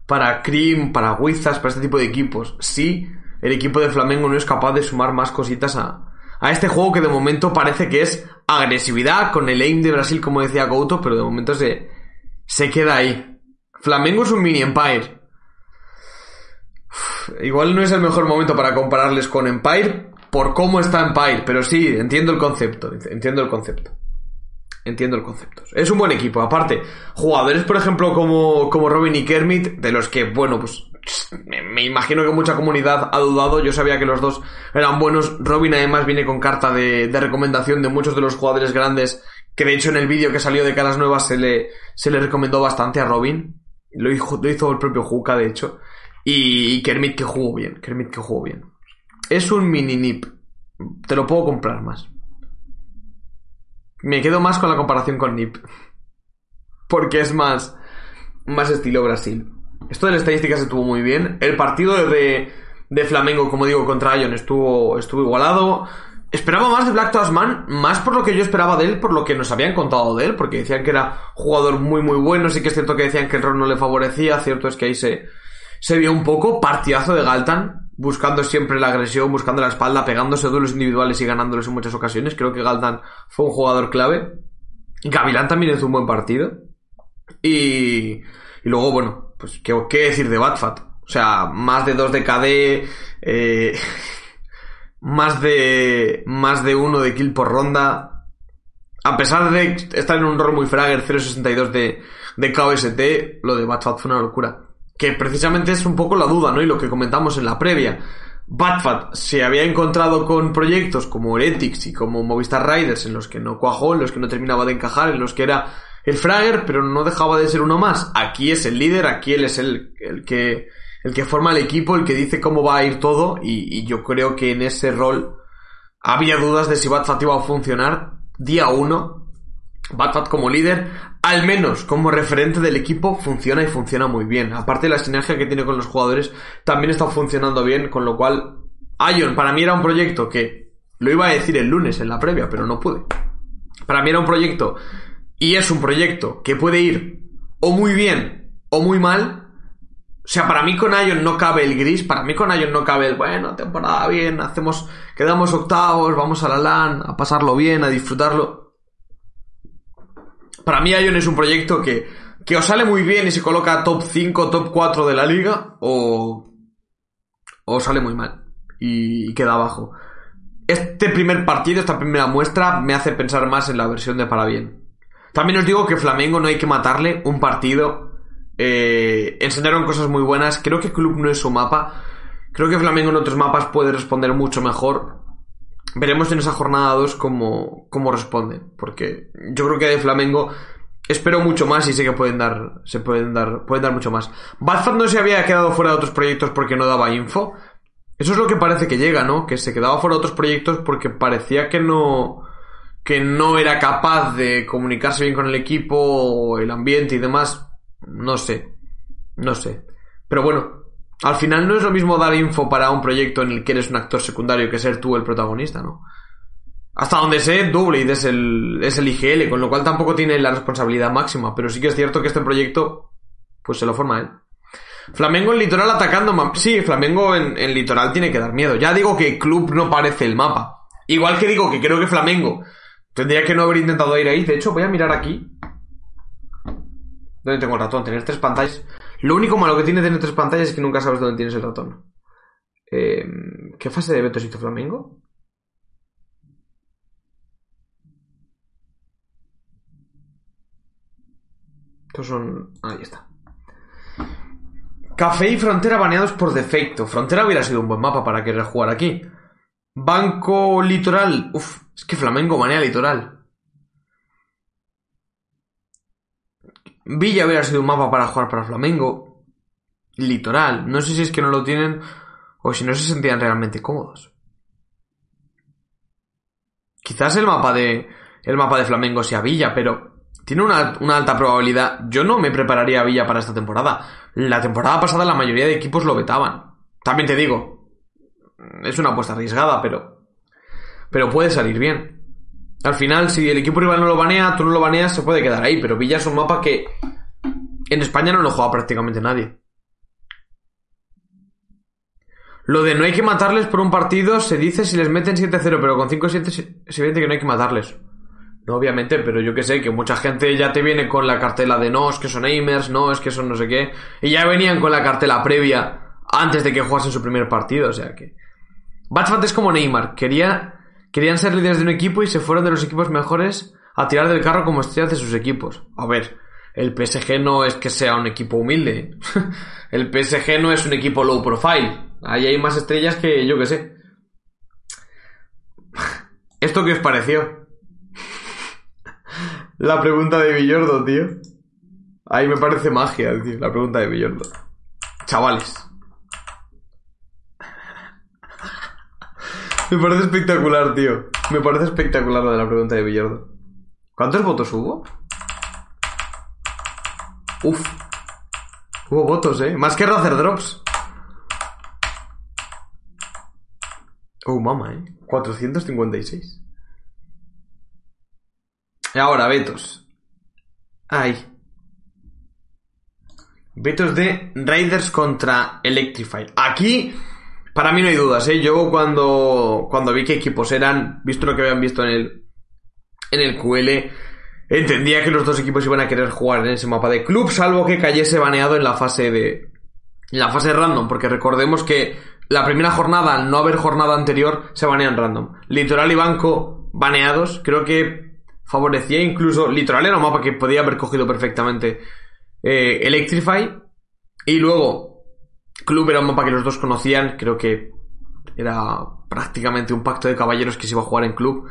para Cream, para Wizards, para este tipo de equipos. Sí, el equipo de Flamengo no es capaz de sumar más cositas a, a este juego que de momento parece que es agresividad con el aim de Brasil, como decía Couto, pero de momento se, se queda ahí. Flamengo es un mini Empire. Igual no es el mejor momento para compararles con Empire por cómo está Empire, pero sí, entiendo el concepto, entiendo el concepto. Entiendo el concepto. Es un buen equipo. Aparte, jugadores, por ejemplo, como, como Robin y Kermit, de los que, bueno, pues me imagino que mucha comunidad ha dudado. Yo sabía que los dos eran buenos. Robin además viene con carta de, recomendación de muchos de los jugadores grandes. Que de hecho en el vídeo que salió de caras nuevas se le, se le recomendó bastante a Robin. Lo hizo, lo hizo el propio Juca, de hecho. Y Kermit que jugó bien. Kermit que jugó bien. Es un mini nip. Te lo puedo comprar más. Me quedo más con la comparación con Nip. Porque es más, más estilo Brasil. Esto de las estadísticas estuvo muy bien. El partido de, de Flamengo, como digo, contra Ion estuvo, estuvo igualado. Esperaba más de Black Tasman, más por lo que yo esperaba de él, por lo que nos habían contado de él, porque decían que era jugador muy muy bueno, sí que es cierto que decían que el rol no le favorecía, cierto es que ahí se, se vio un poco, partidazo de Galtan, buscando siempre la agresión, buscando la espalda, pegándose duelos individuales y ganándolos en muchas ocasiones, creo que Galtan fue un jugador clave. Gavilán también hizo un buen partido. Y, y luego, bueno, pues ¿qué, qué decir de Batfat? O sea, más de 2 de KD, eh, más de más de uno de kill por ronda. A pesar de estar en un rol muy fragger, 0.62 de, de KOST, lo de Batfat fue una locura. Que precisamente es un poco la duda, ¿no? Y lo que comentamos en la previa. Batfat se había encontrado con proyectos como Heretics y como Movistar Riders en los que no cuajó, en los que no terminaba de encajar, en los que era el fragger, pero no dejaba de ser uno más. Aquí es el líder, aquí él es el, el que el que forma el equipo, el que dice cómo va a ir todo, y, y yo creo que en ese rol había dudas de si Batfat iba a funcionar día uno. Batfat como líder, al menos como referente del equipo, funciona y funciona muy bien. Aparte de la sinergia que tiene con los jugadores, también está funcionando bien, con lo cual, Ion para mí era un proyecto que lo iba a decir el lunes en la previa, pero no pude. Para mí era un proyecto, y es un proyecto que puede ir o muy bien o muy mal, O sea, para mí con Ion no cabe el gris, para mí con Ion no cabe el, bueno, temporada bien, hacemos, quedamos octavos, vamos a la LAN, a pasarlo bien, a disfrutarlo. Para mí Ion es un proyecto que, que os sale muy bien y se coloca top 5, top 4 de la liga, o, o sale muy mal y, queda abajo. Este primer partido, esta primera muestra, me hace pensar más en la versión de para bien. También os digo que Flamengo no hay que matarle un partido. Eh, enseñaron cosas muy buenas. Creo que Club no es su mapa. Creo que Flamengo en otros mapas puede responder mucho mejor. Veremos en esa jornada 2 cómo, cómo responde. Porque yo creo que de Flamengo espero mucho más y sé que pueden dar, se pueden dar, pueden dar mucho más. Badfat no se había quedado fuera de otros proyectos porque no daba info. Eso es lo que parece que llega, ¿no? Que se quedaba fuera de otros proyectos porque parecía que no, que no era capaz de comunicarse bien con el equipo, el ambiente y demás. No sé. No sé. Pero bueno, al final no es lo mismo dar info para un proyecto en el que eres un actor secundario que ser tú el protagonista, ¿no? Hasta donde sé, Doublade es el, es el IGL, con lo cual tampoco tiene la responsabilidad máxima, pero sí que es cierto que este proyecto, pues se lo forma él. Flamengo en litoral atacando. Sí, Flamengo en, en litoral tiene que dar miedo. Ya digo que club no parece el mapa. Igual que digo que creo que Flamengo tendría que no haber intentado ir ahí. De hecho, voy a mirar aquí. ¿Dónde tengo el ratón? Tener tres pantallas. Lo único malo que tiene tener tres pantallas es que nunca sabes dónde tienes el ratón. Eh, ¿Qué fase de vetos hizo Flamengo? Estos son. Ahí está. Café y Frontera baneados por defecto. Frontera hubiera sido un buen mapa para querer jugar aquí. Banco Litoral. Uf, es que Flamengo banea Litoral. Villa hubiera sido un mapa para jugar para Flamengo. Litoral. No sé si es que no lo tienen o si no se sentían realmente cómodos. Quizás el mapa de el mapa de Flamengo sea Villa, pero tiene una, una alta probabilidad. Yo no me prepararía a Villa para esta temporada. La temporada pasada la mayoría de equipos lo vetaban. También te digo, es una apuesta arriesgada, pero pero puede salir bien. Al final, si el equipo rival no lo banea, tú no lo baneas, se puede quedar ahí. Pero Villa es un mapa que en España no lo juega prácticamente nadie. Lo de no hay que matarles por un partido se dice si les meten 7-0, pero con 5-7 se- dice que no hay que matarles. No, obviamente, pero yo que sé, que mucha gente ya te viene con la cartela de no, es que son aimers, no, es que son no sé qué. Y ya venían con la cartela previa antes de que jugasen su primer partido, o sea que. Batfat es como Neymar, quería, querían ser líderes de un equipo y se fueron de los equipos mejores a tirar del carro como estrellas de sus equipos. A ver, el PSG no es que sea un equipo humilde. el PSG no es un equipo low profile. Ahí hay más estrellas que yo que sé. ¿Esto qué os pareció? La pregunta de Villordo, tío. Ahí me parece magia, tío, la pregunta de Villordo. Chavales. Me parece espectacular, tío. Me parece espectacular la de la pregunta de Villordo. ¿Cuántos votos hubo? Uf. Hubo votos, eh. Más que Razer Drops. Oh, mama, eh. 456. Y ahora, vetos. Ay. Vetos de Raiders contra Electrify. Aquí, para mí no hay dudas, ¿eh? Yo cuando, cuando vi qué equipos eran, visto lo que habían visto en el, en el QL, entendía que los dos equipos iban a querer jugar en ese mapa de club, salvo que cayese baneado en la fase de, en la fase random, porque recordemos que la primera jornada, al no haber jornada anterior, se banean random. Litoral y Banco baneados, creo que favorecía incluso. Litoral era un mapa que podía haber cogido perfectamente eh, Electrify. Y luego, Club era un mapa que los dos conocían, creo que era prácticamente un pacto de caballeros que se iba a jugar en Club.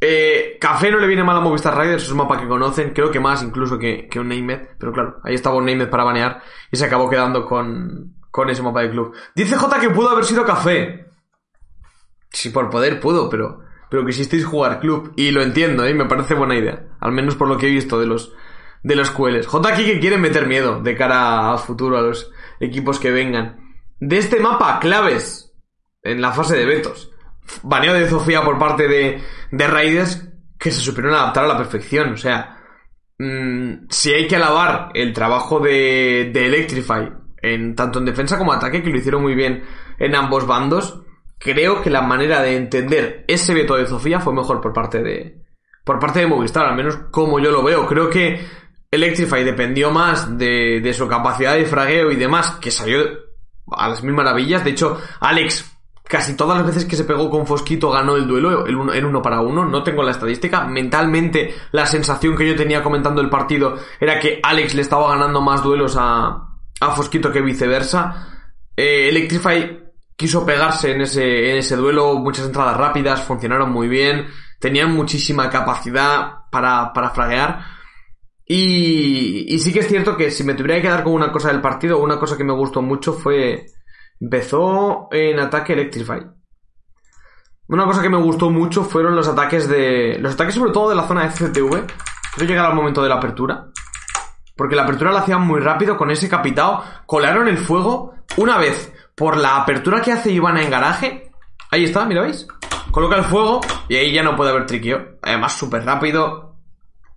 Eh, Café no le viene mal a Movistar Riders, es un mapa que conocen, creo que más incluso que, que un Named, pero claro, ahí estaba un Named para banear y se acabó quedando con, con ese mapa de club. Dice J que pudo haber sido Café. Sí, por poder pudo, pero, pero quisisteis jugar club y lo entiendo, ¿eh? me parece buena idea, al menos por lo que he visto de los, de los QLs. J aquí que quieren meter miedo de cara a futuro a los equipos que vengan. De este mapa, claves en la fase de vetos baneo de Sofía por parte de, de Raiders que se supieron adaptar a la perfección. O sea, mmm, si hay que alabar el trabajo de, de Electrify en tanto en defensa como ataque, que lo hicieron muy bien en ambos bandos. Creo que la manera de entender ese veto de Sofía fue mejor por parte de, por parte de Movistar, al menos como yo lo veo. Creo que Electrify dependió más de, de su capacidad de fragueo y demás, que salió a las mil maravillas. De hecho, Alex casi todas las veces que se pegó con Fosquito ganó el duelo en uno para uno. No tengo la estadística. Mentalmente, la sensación que yo tenía comentando el partido era que Alex le estaba ganando más duelos a, a Fosquito que viceversa. Eh, Electrify quiso pegarse en ese, en ese duelo. Muchas entradas rápidas, funcionaron muy bien. Tenían muchísima capacidad para, para fraguear. Y, y sí que es cierto que si me tuviera que quedar con una cosa del partido, una cosa que me gustó mucho fue Empezó en ataque Electrify. Una cosa que me gustó mucho fueron los ataques de. Los ataques sobre todo de la zona de CCTV. Quiero llegar al momento de la apertura. Porque la apertura la hacían muy rápido con ese capitao. Colaron el fuego una vez por la apertura que hace Ivana en garaje. Ahí está, mira. Coloca el fuego y ahí ya no puede haber triquio. Además, súper rápido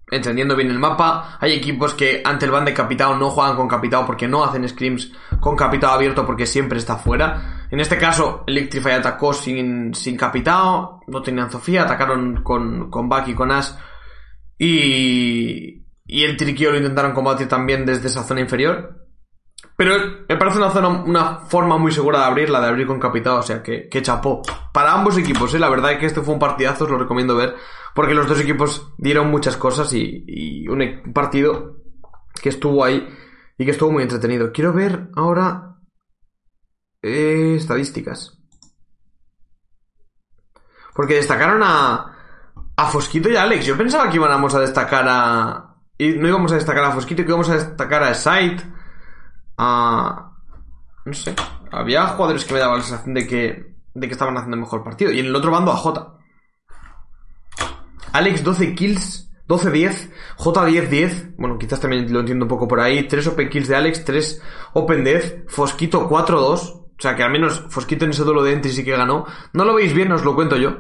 entendiendo bien el mapa. Hay equipos que ante el ban de Capitao no juegan con Capitao porque no hacen scrims con Capitao abierto porque siempre está fuera. En este caso, Electrify atacó sin, sin Capitao, no tenían Sofía, atacaron con, con y con Ash. Y, y el Triquio lo intentaron combatir también desde esa zona inferior. Pero me parece una forma muy segura de abrir, la de abrir con Capitao, o sea que, que chapó. Para ambos equipos, ¿eh? la verdad es que este fue un partidazo, os lo recomiendo ver porque los dos equipos dieron muchas cosas y, un e-, partido que estuvo ahí y que estuvo muy entretenido. Quiero ver ahora eh, estadísticas. Porque destacaron a, a Fosquito y a Alex. Yo pensaba que íbamos a destacar a... Y no íbamos a destacar a Fosquito, que íbamos a destacar a Sight, a... No sé. Había jugadores que me daban la sensación de que, de que estaban haciendo mejor partido. Y en el otro bando a J. Alex 12 kills, 12-10, J 10-10, bueno, quizás también lo entiendo un poco por ahí, 3 open kills de Alex, 3 open death, Fosquito 4-2, o sea que al menos Fosquito en ese duelo de entry sí que ganó. No lo veis bien, os lo cuento yo.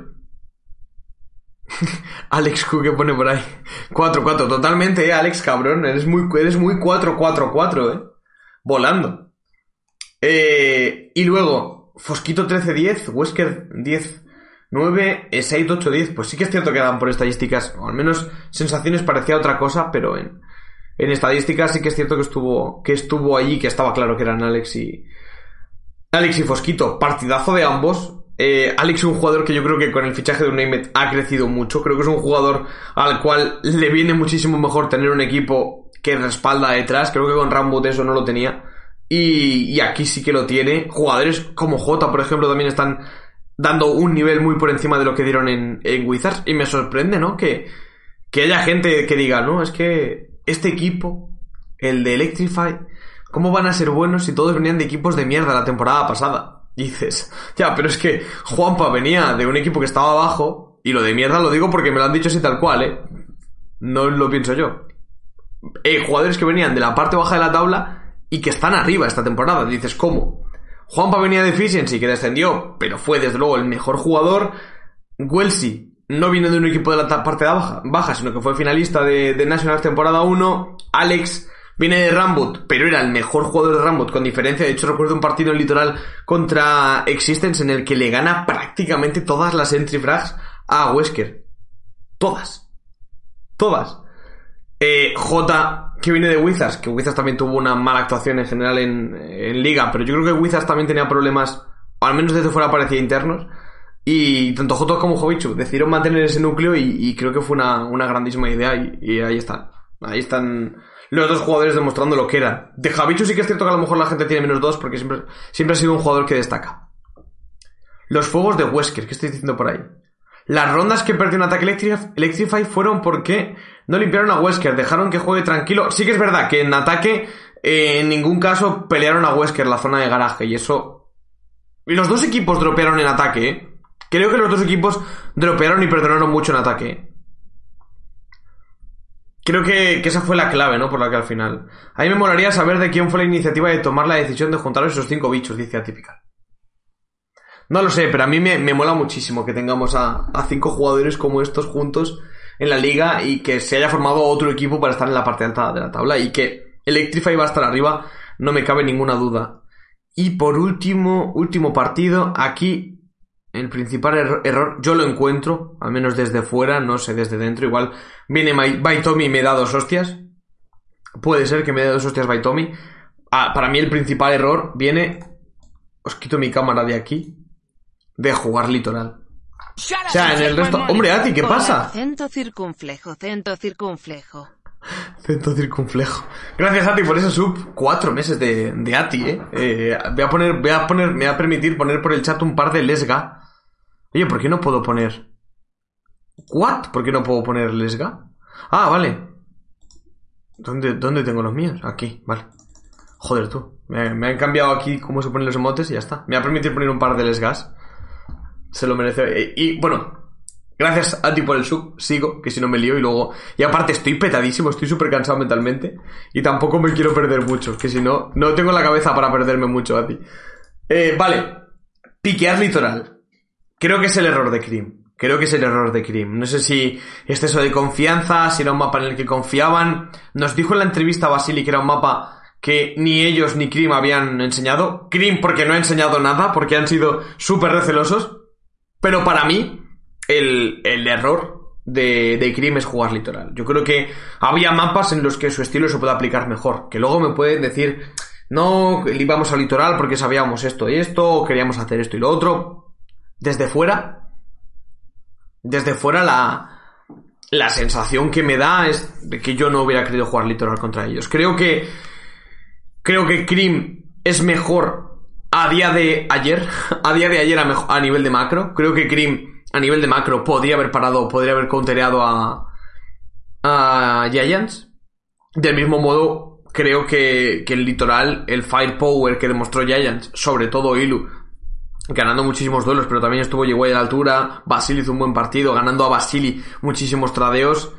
Alex Q que pone por ahí. 4-4, totalmente, eh, Alex, cabrón. Eres muy, eres muy 4-4-4, eh. Volando. Eh, y luego, Fosquito 13-10, Wesker 10 9, 6, 8, 10. Pues sí que es cierto que dan por estadísticas, o al menos sensaciones parecía otra cosa, pero en, en estadísticas sí que es cierto que estuvo, que estuvo allí, que estaba claro que eran Alex y, Alex y Fosquito. Partidazo de ambos. Eh, Alex es un jugador que yo creo que con el fichaje de Unaimed ha crecido mucho. Creo que es un jugador al cual le viene muchísimo mejor tener un equipo que respalda detrás. Creo que con Rambo eso no lo tenía. Y, y aquí sí que lo tiene. Jugadores como Jota, por ejemplo, también están dando un nivel muy por encima de lo que dieron en, en Wizards. Y me sorprende, ¿no? Que, que haya gente que diga, no, es que este equipo, el de Electrify, ¿cómo van a ser buenos si todos venían de equipos de mierda la temporada pasada? dices, ya, pero es que Juanpa venía de un equipo que estaba abajo, y lo de mierda lo digo porque me lo han dicho así tal cual, ¿eh? No lo pienso yo. Eh, jugadores que venían de la parte baja de la tabla y que están arriba esta temporada. Dices, ¿cómo? Juanpa venía de Efficiency, que descendió, pero fue desde luego el mejor jugador. Welsi no viene de un equipo de la parte baja, baja sino que fue finalista de, de National temporada 1. Alex viene de Rambut, pero era el mejor jugador de Rambut con diferencia. De hecho, recuerdo un partido en Litoral contra Existence en el que le gana prácticamente todas las entry frags a Wesker. Todas. Todas. Eh, J, que viene de Wizards, que Wizards también tuvo una mala actuación en general en, Liga, pero yo creo que Wizards también tenía problemas, al menos desde fuera parecía internos. Y tanto J como Jovichu decidieron mantener ese núcleo y, creo que fue una, una grandísima idea y, ahí están. Ahí están los dos jugadores demostrando lo que era. De Javichu sí que es cierto que a lo mejor la gente tiene menos dos porque siempre, siempre ha sido un jugador que destaca. Los fuegos de Wesker, ¿qué estoy diciendo por ahí? Las rondas que perdió en ataque Electrify fueron porque no limpiaron a Wesker, dejaron que juegue tranquilo. Sí que es verdad que en ataque eh, en ningún caso pelearon a Wesker la zona de garaje y eso... Los dos equipos dropearon en ataque, ¿eh? Creo que los dos equipos dropearon y perdonaron mucho en ataque. ¿eh? Creo que, esa fue la clave, ¿no? Por la que al final... A mí me molaría saber de quién fue la iniciativa de tomar la decisión de juntar esos cinco bichos, dice Atypical. No lo sé, pero a mí me, mola muchísimo que tengamos a, cinco jugadores como estos juntos en la liga y que se haya formado otro equipo para estar en la parte alta de la tabla y que Electrify va a estar arriba no me cabe ninguna duda. Y por último, último partido, aquí el principal erro- error, yo lo encuentro, al menos desde fuera, no sé desde dentro, igual viene Baitomi y me da dos hostias. Puede ser que me dé dos hostias Baitomi. Ah, para mí el principal error viene, os quito mi cámara de aquí, de jugar litoral. O sea, en el resto... Hombre, Ati, ¿qué pasa? Acento circunflejo, acento circunflejo. Centro circunflejo. Gracias, Ati, por ese sub. Cuatro meses de, de Ati, ¿eh? Eh, Voy a poner, voy a poner, me va a permitir poner por el chat un par de lesga. Oye, ¿por qué no puedo poner? ¿What? ¿Por qué no puedo poner lesga? Ah, vale. ¿Dónde, ¿Dónde tengo los míos? Aquí, vale. Joder, tú. Me, me han cambiado aquí cómo se ponen los emotes y ya está. Me va a permitir poner un par de lesgas. Se lo merece. Eh, Y, bueno, gracias a ti por el sub. Sigo, que si no me lío y luego. Y aparte, estoy petadísimo, estoy súper cansado mentalmente. Y tampoco me quiero perder mucho, que si no, no tengo la cabeza para perderme mucho a ti. Eh, vale. Piquear litoral. Creo que es el error de Cream. Creo que es el error de Cream. No sé si es eso de confianza, si era un mapa en el que confiaban. Nos dijo en la entrevista Basili que era un mapa que ni ellos ni Cream habían enseñado. Cream porque no ha enseñado nada, porque han sido súper recelosos. Pero para mí, el, el error de, de Cream es jugar litoral. Yo creo que había mapas en los que su estilo se puede aplicar mejor. Que luego me pueden decir, no, íbamos al litoral porque sabíamos esto y esto, o queríamos hacer esto y lo otro. Desde fuera, desde fuera la, la sensación que me da es de que yo no hubiera querido jugar litoral contra ellos. Creo que, creo que Cream es mejor a día de ayer, a día de ayer a, nivel de macro. Creo que Cream a nivel de macro podría haber parado, podría haber countereado a, a Giants. Del mismo modo, creo que, que el litoral, el firepower que demostró Giants, sobre todo Ilu, ganando muchísimos duelos, pero también estuvo Yeguay a la altura, Basili hizo un buen partido, ganando a Basili muchísimos tradeos.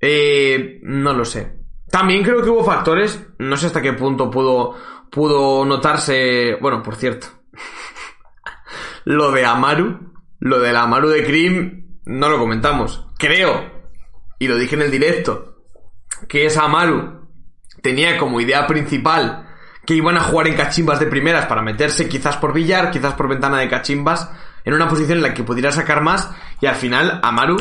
Eh, no lo sé. También creo que hubo factores, no sé hasta qué punto pudo, pudo notarse, bueno, por cierto, lo de Amaru, lo del Amaru de Cream, no lo comentamos. Creo, y lo dije en el directo, que esa Amaru tenía como idea principal que iban a jugar en cachimbas de primeras para meterse quizás por billar, quizás por ventana de cachimbas, en una posición en la que pudiera sacar más, y al final Amaru,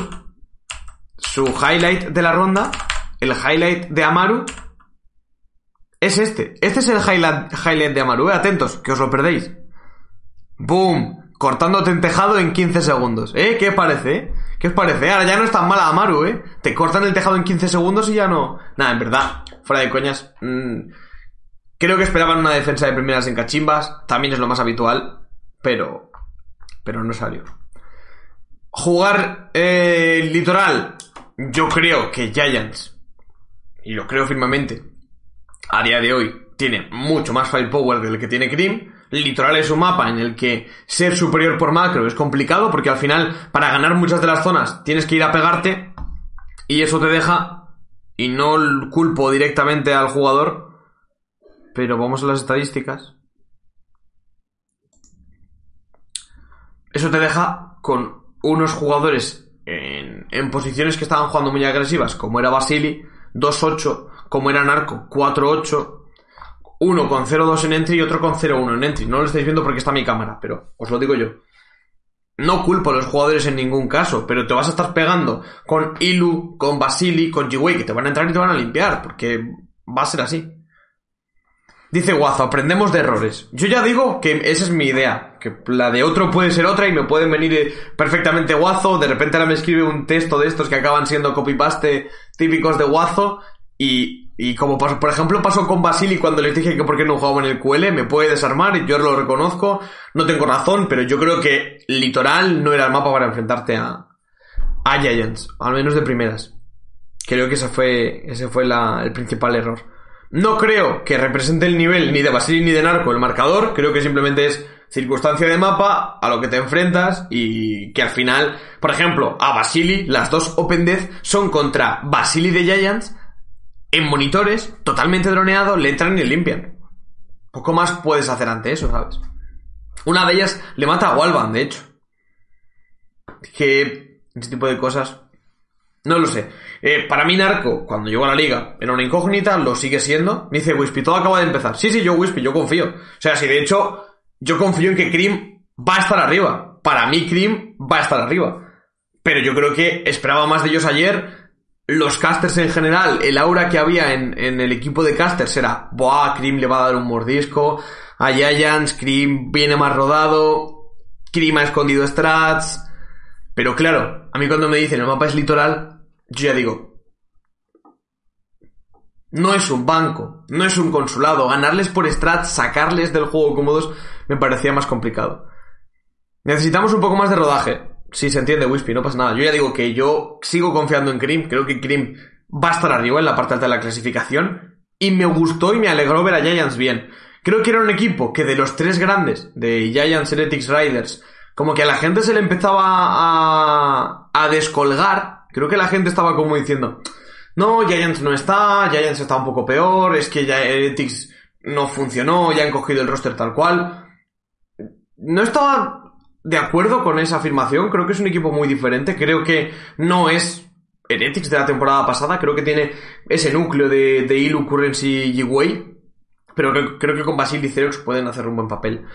su highlight de la ronda, el highlight de Amaru, es este. Este es el highlight, de Amaru, atentos, que os lo perdéis. ¡Boom! Cortándote en tejado en 15 segundos. ¿Eh? ¿Qué parece? ¿Qué os parece? Ahora ya no es tan mala Amaru, ¿eh? Te cortan el tejado en 15 segundos y ya no... Nada, en verdad, fuera de coñas. mm, creo que esperaban una defensa de primeras en cachimbas. También es lo más habitual. Pero... Pero no salió. Jugar eh, litoral. Yo creo que Giants, y lo creo firmemente, a día de hoy tiene mucho más firepower del que tiene Cream. Litoral es un mapa en el que ser superior por macro es complicado porque al final para ganar muchas de las zonas tienes que ir a pegarte y eso te deja y no culpo directamente al jugador pero vamos a las estadísticas eso te deja con unos jugadores en, en posiciones que estaban jugando muy agresivas, como era Basili, 2-8, como era Narco, 4-8, uno con 0-2 en entry y otro con 0-1 en entry. No lo estáis viendo porque está mi cámara, pero os lo digo yo. No culpo a los jugadores en ningún caso, pero te vas a estar pegando con Ilu, con Basili, con Jiwei, que te van a entrar y te van a limpiar, porque va a ser así. Dice Guazo, aprendemos de errores. Yo ya digo que esa es mi idea, que la de otro puede ser otra y me pueden venir eh, perfectamente Guazo, de repente ahora me escribe un texto de estos que acaban siendo copy-paste típicos de Guazo y, y como pasó, por ejemplo pasó con Basili cuando les dije que por qué no jugaba en el QL, me puede desarmar yo lo reconozco, no tengo razón, pero yo creo que Litoral no era el mapa para enfrentarte a, a Giants, al menos de primeras. Creo que ese fue, ese fue el principal error. No creo que represente el nivel ni de Basili ni de Narco el marcador, creo que simplemente es circunstancia de mapa a lo que te enfrentas y que al final, por ejemplo, a Basili, las dos Open Death son contra Basili de Giants en monitores, totalmente droneado, le entran y le limpian. Poco más puedes hacer ante eso, ¿sabes? Una de ellas le mata a Walvan, de hecho. Que ese tipo de cosas No lo sé. Eh, para mí, Narco, cuando llegó a la liga, era una incógnita, lo sigue siendo. Me dice Wispy, todo acaba de empezar. Sí, sí, yo Wispy, yo confío. O sea, si de hecho, yo confío en que Cream va a estar arriba. Para mí, Cream va a estar arriba. Pero yo creo que esperaba más de ellos ayer. Los casters en general, el aura que había en, en el equipo de casters era, Buah, Cream le va a dar un mordisco. A Giants, Cream viene más rodado. Cream ha escondido strats. Pero claro, a mí cuando me dicen el mapa es litoral, yo ya digo, no es un banco, no es un consulado. Ganarles por strats, sacarles del juego cómodos, me parecía más complicado. Necesitamos un poco más de rodaje. Si se entiende, Wispy, no pasa nada. Yo ya digo que yo sigo confiando en Krim. Creo que Krim va a estar arriba en la parte alta de la clasificación. Y me gustó y me alegró ver a Giants bien. Creo que era un equipo que de los tres grandes, de Giants, Heretics, Riders, como que a la gente se le empezaba a, a descolgar. Creo que la gente estaba como diciendo, no, Giants no está, Giants está un poco peor, es que ya Heretics no funcionó, ya han cogido el roster tal cual. No estaba de acuerdo con esa afirmación, creo que es un equipo muy diferente, creo que no es Heretics de la temporada pasada, creo que tiene ese núcleo de, de Ilu, Currency y G-Way, pero creo, que con Basil y Xerox pueden hacer un buen papel.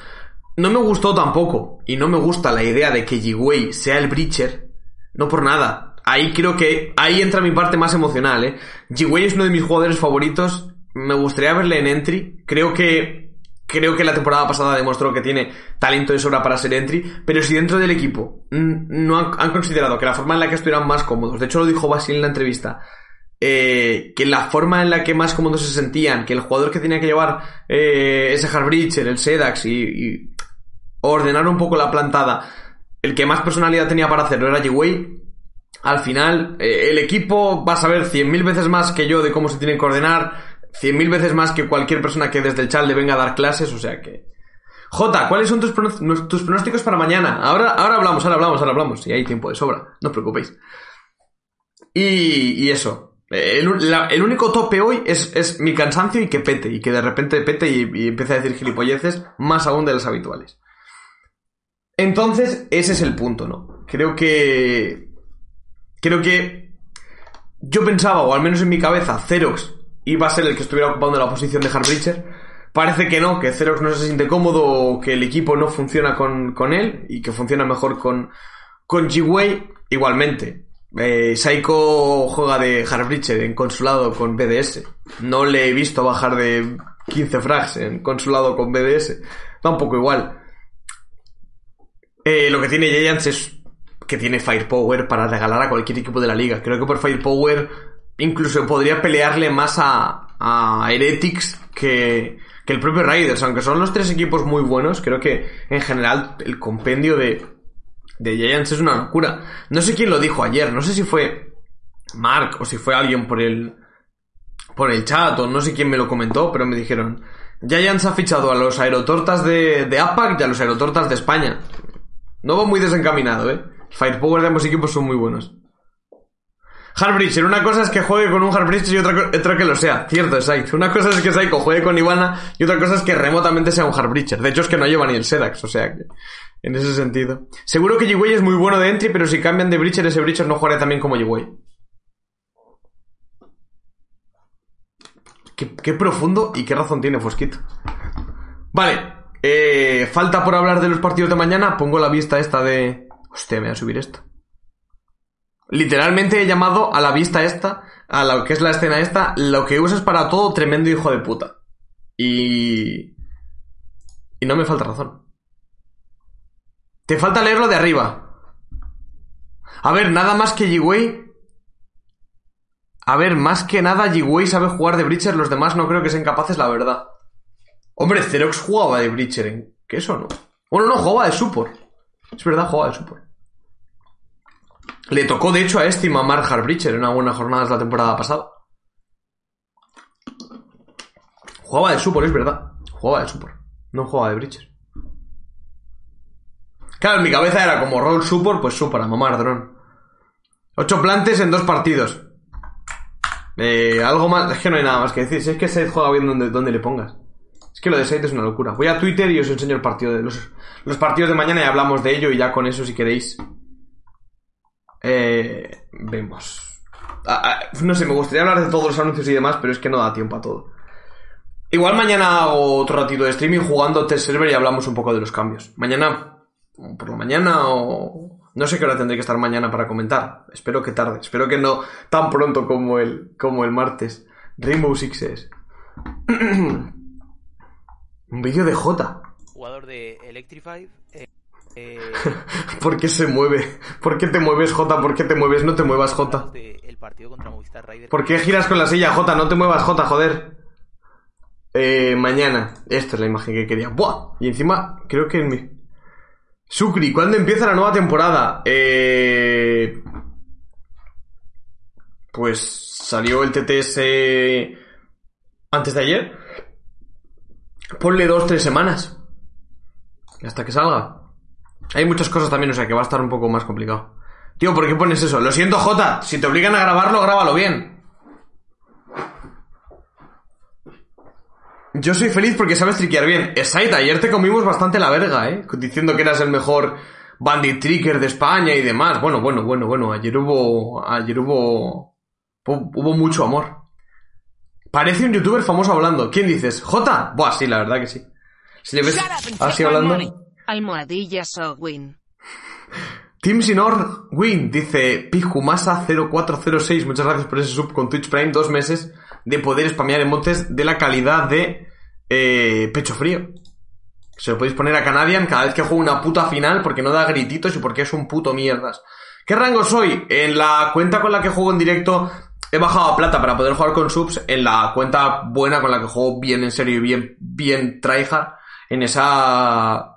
No me gustó tampoco, y no me gusta la idea de que G-Way sea el Breacher, no por nada. Ahí creo que, ahí entra mi parte más emocional, eh. G-Way es uno de mis jugadores favoritos, me gustaría verle en Entry, creo que, creo que la temporada pasada demostró que tiene talento de sobra para ser Entry, pero si dentro del equipo no han, considerado que la forma en la que estuvieran más cómodos, de hecho lo dijo Basil en la entrevista, eh, que la forma en la que más cómodos se sentían, que el jugador que tenía que llevar eh, ese Harbreacher, el Sedax y, ordenar un poco la plantada, el que más personalidad tenía para hacerlo era G-Way. Al final, eh, el equipo va a saber 100.000 veces más que yo de cómo se tiene que ordenar, 100.000 veces más que cualquier persona que desde el chat le venga a dar clases, o sea que... J, ¿cuáles son tus, tus pronósticos para mañana? Ahora, ahora hablamos, ahora hablamos, ahora hablamos. Si hay tiempo de sobra, no os preocupéis. Y, y eso. El, el único tope hoy es, es mi cansancio y que pete. Y que de repente pete y, y empiece a decir gilipolleces más aún de las habituales. Entonces, ese es el punto, ¿no? Creo que... Creo que... Yo pensaba, o al menos en mi cabeza, Xerox iba a ser el que estuviera ocupando la posición de Harbreacher. Parece que no, que Xerox no se siente cómodo que el equipo no funciona con, con él y que funciona mejor con, con G-Way. Igualmente, eh, Saiko juega de Harbreacher en consulado con BDS. No le he visto bajar de 15 frags en consulado con BDS. Da un poco igual. Eh, lo que tiene Giants es que tiene Firepower para regalar a cualquier equipo de la liga. Creo que por Firepower incluso podría pelearle más a, a Heretics que, que el propio Raiders. Aunque son los tres equipos muy buenos, creo que en general el compendio de, de Giants es una locura. No sé quién lo dijo ayer, no sé si fue Mark o si fue alguien por el, por el chat o no sé quién me lo comentó, pero me dijeron, Giants ha fichado a los aerotortas de, de APAC y a los aerotortas de España. No va muy desencaminado, eh. Firepower de ambos equipos son muy buenos. Harbreacher, una cosa es que juegue con un Harbreacher y otra, otra que lo sea. Cierto, exacto. Una cosa es que Saiko juegue con Ivana y otra cosa es que remotamente sea un Harbreacher. De hecho, es que no lleva ni el Sedax, o sea que... En ese sentido. Seguro que G-Way es muy bueno de entry, pero si cambian de Breacher, ese Breacher no jugaría también como G-Way. Qué, qué profundo y qué razón tiene Fosquito. Vale, eh, falta por hablar de los partidos de mañana. Pongo la vista esta de. Hostia, me voy a subir esto. Literalmente he llamado a la vista esta, a lo que es la escena esta, lo que usas para todo tremendo hijo de puta. Y. Y no me falta razón. Te falta leerlo de arriba. A ver, nada más que G-Way. A ver, más que nada G-Way sabe jugar de Breacher, los demás no creo que sean capaces, la verdad. Hombre, Xerox jugaba de Breacher, ¿en qué eso no? Bueno, no, jugaba de support. Es verdad, jugaba de support. Le tocó, de hecho, a este mamar Hard Breacher en una buena jornada la temporada pasada. Jugaba de support, es verdad. Jugaba de support. No jugaba de Breacher. Claro, en mi cabeza era como roll support, pues support, a mamar dron. Ocho plantes en dos partidos. Eh, algo más, es que no hay nada más que decir. Si es que Seth juega bien donde, donde le pongas. Es que lo de Seth es una locura. Voy a Twitter y os enseño el partido de los, los partidos de mañana y hablamos de ello y ya con eso si queréis. Eh, vemos. a- a- no sé, me gustaría hablar de todos los anuncios y demás, pero es que no da tiempo a todo. Igual mañana hago otro ratito de streaming jugando test server y hablamos un poco de los cambios. Mañana, por la mañana o... No sé qué hora tendré que estar mañana para comentar. Espero que tarde. Espero que no tan pronto como el, como el martes. Rainbow Sixes. un vídeo de Jota. jugador de Electrify. Eh, ¿Por qué se mueve? ¿Por qué te mueves, Jota? ¿Por qué te mueves? No te muevas, Jota. de el partido contra Movistar Riders. ¿Por qué giras con la silla, Jota? No te muevas, Jota, joder. Eh, mañana. Esta es la imagen que quería. ¡Buah! Y encima, creo que en mi... Sucri, ¿cuándo empieza la nueva temporada? Eh... Pues salió el TTS antes de ayer. Ponle dos, tres semanas. Hasta que salga. Hay muchas cosas también, o sea que va a estar un poco más complicado. Tío, ¿por qué pones eso? Lo siento, Jota. Si te obligan a grabarlo, grábalo bien. Yo soy feliz porque sabes triquear bien. Saita, ayer te comimos bastante la verga, ¿eh? Diciendo que eras el mejor bandit tricker de España y demás. Bueno, bueno, bueno, bueno. Ayer hubo... Ayer hubo... Hubo, mucho amor. Parece un youtuber famoso hablando. ¿Quién dices? ¿Jota? Buah, sí, la verdad que sí. Si le ves así hablando... Almohadilla Sogwin. Team Sinor Win dice Pijumasa0406, muchas gracias por ese sub con Twitch Prime, dos meses de poder spamear emotes de la calidad de eh, Pecho Frío. Se lo podéis poner a Canadian cada vez que juega una puta final porque no da grititos y porque es un puto mierdas. ¿Qué rango soy? En la cuenta con la que juego en directo he bajado a plata para poder jugar con subs. En la cuenta buena con la que juego bien en serio y bien, bien tryhard. En esa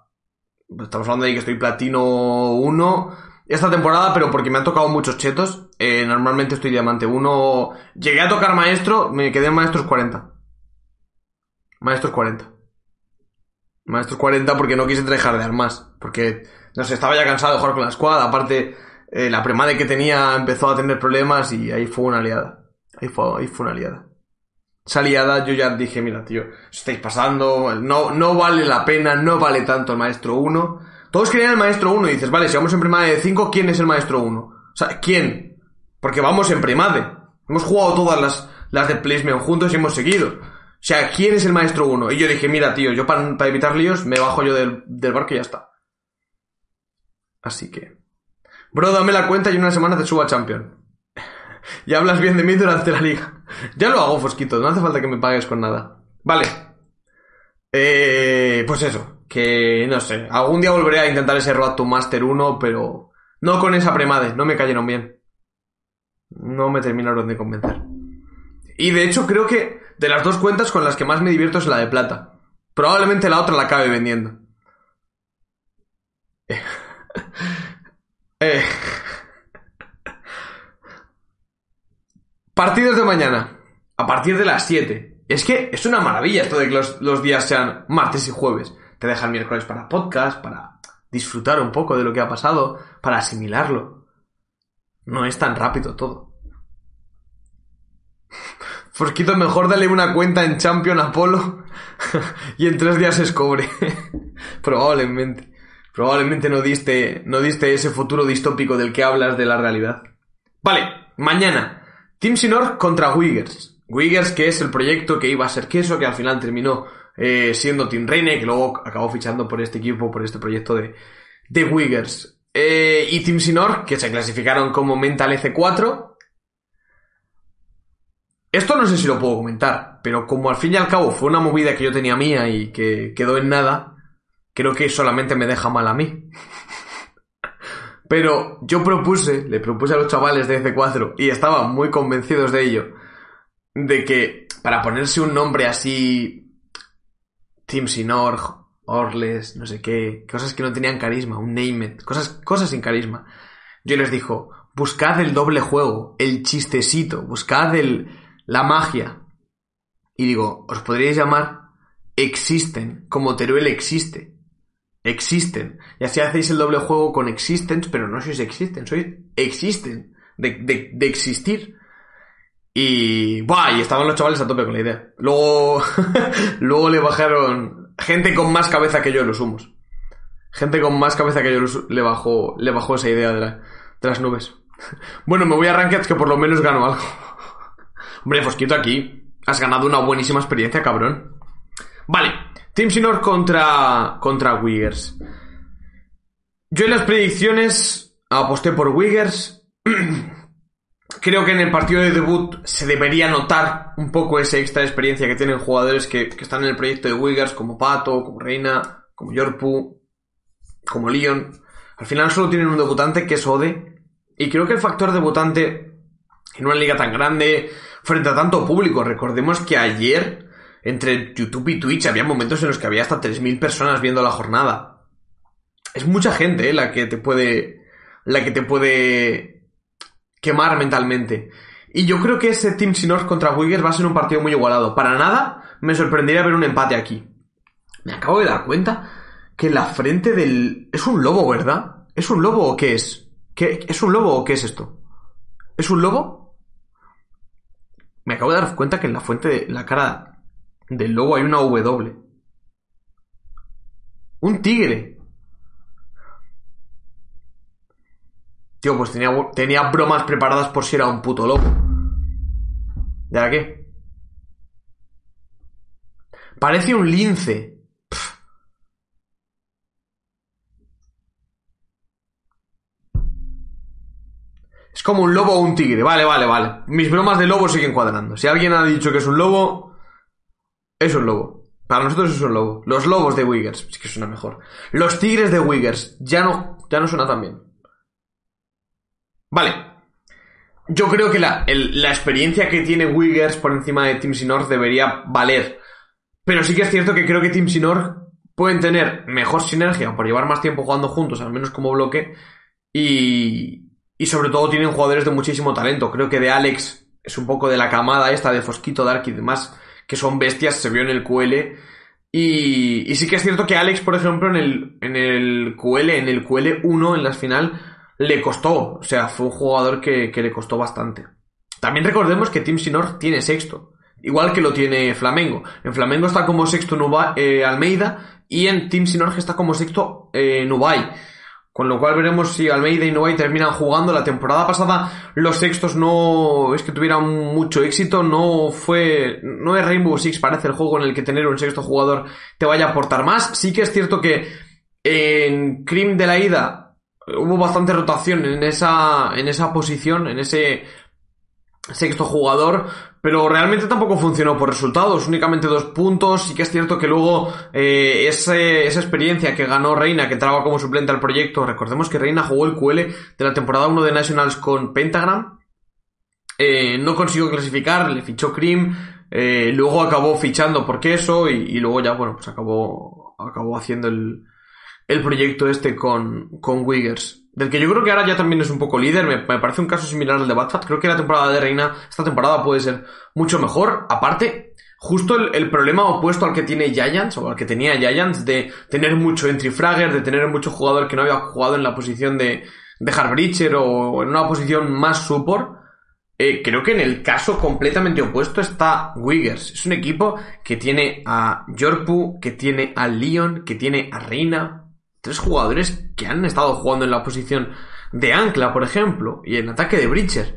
Estamos hablando de que estoy platino 1 esta temporada, pero porque me han tocado muchos chetos. Eh, normalmente estoy diamante 1. Llegué a tocar maestro, me quedé en maestros 40. Maestros 40. Maestros 40 porque no quise tryhardear más. Porque, no sé, estaba ya cansado de jugar con la squad. Aparte, eh, la premade que tenía empezó a tener problemas y ahí fue una liada. Ahí fue, ahí fue una liada. Esa liada yo ya dije, mira, tío, estáis pasando, no, no vale la pena, no vale tanto el maestro 1. Todos querían el maestro 1 y dices, vale, si vamos en primade de 5, ¿quién es el maestro 1? O sea, ¿quién? Porque vamos en primade. Hemos jugado todas las, las de placement juntos y hemos seguido. O sea, ¿quién es el maestro 1? Y yo dije, mira, tío, yo para, para evitar líos me bajo yo del, del barco y ya está. Así que... Bro, dame la cuenta y en una semana te subo a Champion. Y hablas bien de mí durante la liga. Ya lo hago, Fosquito, no hace falta que me pagues con nada. Vale. Eh, pues eso, que no sé. Algún día volveré a intentar ese Road to Master 1, pero no con esa premade, no me cayeron bien. No me terminaron de convencer. Y de hecho creo que de las dos cuentas con las que más me divierto es la de plata. Probablemente la otra la acabe vendiendo. Eh. Partidos de mañana. A partir de las 7. Es que es una maravilla esto de que los, días sean martes y jueves. Te dejan miércoles para podcast, para disfrutar un poco de lo que ha pasado, para asimilarlo. No es tan rápido todo. Fosquito, mejor dale una cuenta en Champion Apolo y en tres días es cobre. Probablemente. Probablemente no diste, no diste ese futuro distópico del que hablas de la realidad. Vale, mañana. Team Sinor contra Wiggers. Wiggers, que es el proyecto que iba a ser queso, que al final terminó eh, siendo Team Reine, que luego acabó fichando por este equipo, por este proyecto de, de Wiggers. Eh, y Team Sinor, que se clasificaron como Mental F4. Esto no sé si lo puedo comentar, pero como al fin y al cabo fue una movida que yo tenía mía y que quedó en nada, creo que solamente me deja mal a mí. Pero yo propuse, le propuse a los chavales de F4 y estaban muy convencidos de ello, de que para ponerse un nombre así, Team Sinor, Orles, no sé qué, cosas que no tenían carisma, un name cosas, cosas sin carisma. Yo les dijo, buscad el doble juego, el chistecito, buscad el, la magia. Y digo, os podríais llamar Existen, como Teruel existe. Existen. Y así hacéis el doble juego con Existence, pero no sois Existen, sois Existen. De, de, de existir. Y... ¡Buah! Y estaban los chavales a tope con la idea. Luego... luego le bajaron... Gente con más cabeza que yo los humos. Gente con más cabeza que yo le bajó, le bajó esa idea de las nubes. Bueno, me voy a Ranked que por lo menos gano algo. Hombre, Fosquito aquí. Has ganado una buenísima experiencia, cabrón. Vale. Team Sinor contra, contra Wiggers. Yo en las predicciones aposté por Wiggers. Creo que en el partido de debut se debería notar un poco esa extra experiencia que tienen jugadores que, están en el proyecto de Wiggers, como Pato, como Reina, como Yorpu, como Leon. Al final solo tienen un debutante que es Ode. Y creo que el factor debutante en una liga tan grande, frente a tanto público, recordemos que ayer entre YouTube y Twitch había momentos en los que había hasta 3.000 personas viendo la jornada. Es mucha gente ¿eh? la que te puede. la que te puede quemar mentalmente. Y yo creo que ese Team Sinor contra Wiggers va a ser un partido muy igualado. Para nada me sorprendería ver un empate aquí. Me acabo de dar cuenta que la frente del... Es un lobo, ¿verdad? ¿Es un lobo o qué es? ¿Qué... ¿Es un lobo o qué es esto? ¿Es un lobo? Me acabo de dar cuenta que en la fuente de la cara del lobo hay una W. Un tigre. Tío, pues tenía, tenía bromas preparadas por si era un puto lobo. ¿Y qué? Parece un lince. Pff. Es como un lobo o un tigre. Vale, vale, vale. Mis bromas de lobo siguen cuadrando. Si alguien ha dicho que es un lobo, es un lobo. Para nosotros es un lobo. Los lobos de Wiggers. Es que suena mejor. Los tigres de Wiggers. Ya no, ya no suena tan bien. Vale. Yo creo que la, la experiencia que tiene Wiggers por encima de Team Sinor debería valer. Pero sí que es cierto que creo que Team Sinor pueden tener mejor sinergia por llevar más tiempo jugando juntos, al menos como bloque. Y, y sobre todo tienen jugadores de muchísimo talento. Creo que de Alex es un poco de la camada esta de Fosquito, Dark y demás, que son bestias, se vio en el QL. Y, y sí que es cierto que Alex, por ejemplo, en el, en el QL, en el QL 1, en la final, le costó. O sea, fue un jugador que, que le costó bastante. También recordemos que Team Sinor tiene sexto. Igual que lo tiene Flamengo. En Flamengo está como sexto Nuba- eh, Almeida y en Team Sinor está como sexto eh, Nubai. Con lo cual veremos si Almeida y Nubai terminan jugando. La temporada pasada los sextos no es que tuvieran mucho éxito. No fue... No es Rainbow Six parece el juego en el que tener un sexto jugador te vaya a aportar más. Sí que es cierto que en Cream de la ida hubo bastante rotación en esa, en esa posición, en ese sexto jugador, pero realmente tampoco funcionó por resultados, únicamente dos puntos, sí que es cierto que luego eh, ese- esa experiencia que ganó Reina, que entraba como suplente al proyecto, recordemos que Reina jugó el QL de la temporada 1 de Nationals con Pentagram, eh, no consiguió clasificar, le fichó Cream, eh, luego acabó fichando por Queso y, y luego ya, bueno, pues acabó, acabó haciendo el, el proyecto este con, con Wiggers. Del que yo creo que ahora ya también es un poco líder. Me, me parece un caso similar al de Batfat. Creo que la temporada de Reina, esta temporada puede ser mucho mejor. Aparte, justo el, el problema opuesto al que tiene Giants, o al que tenía Giants, de tener mucho entry fragger, de tener mucho jugador que no había jugado en la posición de, de o en una posición más support. Eh, creo que en el caso completamente opuesto está Wiggers. Es un equipo que tiene a Yorpu, que tiene a Leon, que tiene a Reina. Tres jugadores que han estado jugando en la posición de ancla, por ejemplo, y en ataque de Breacher.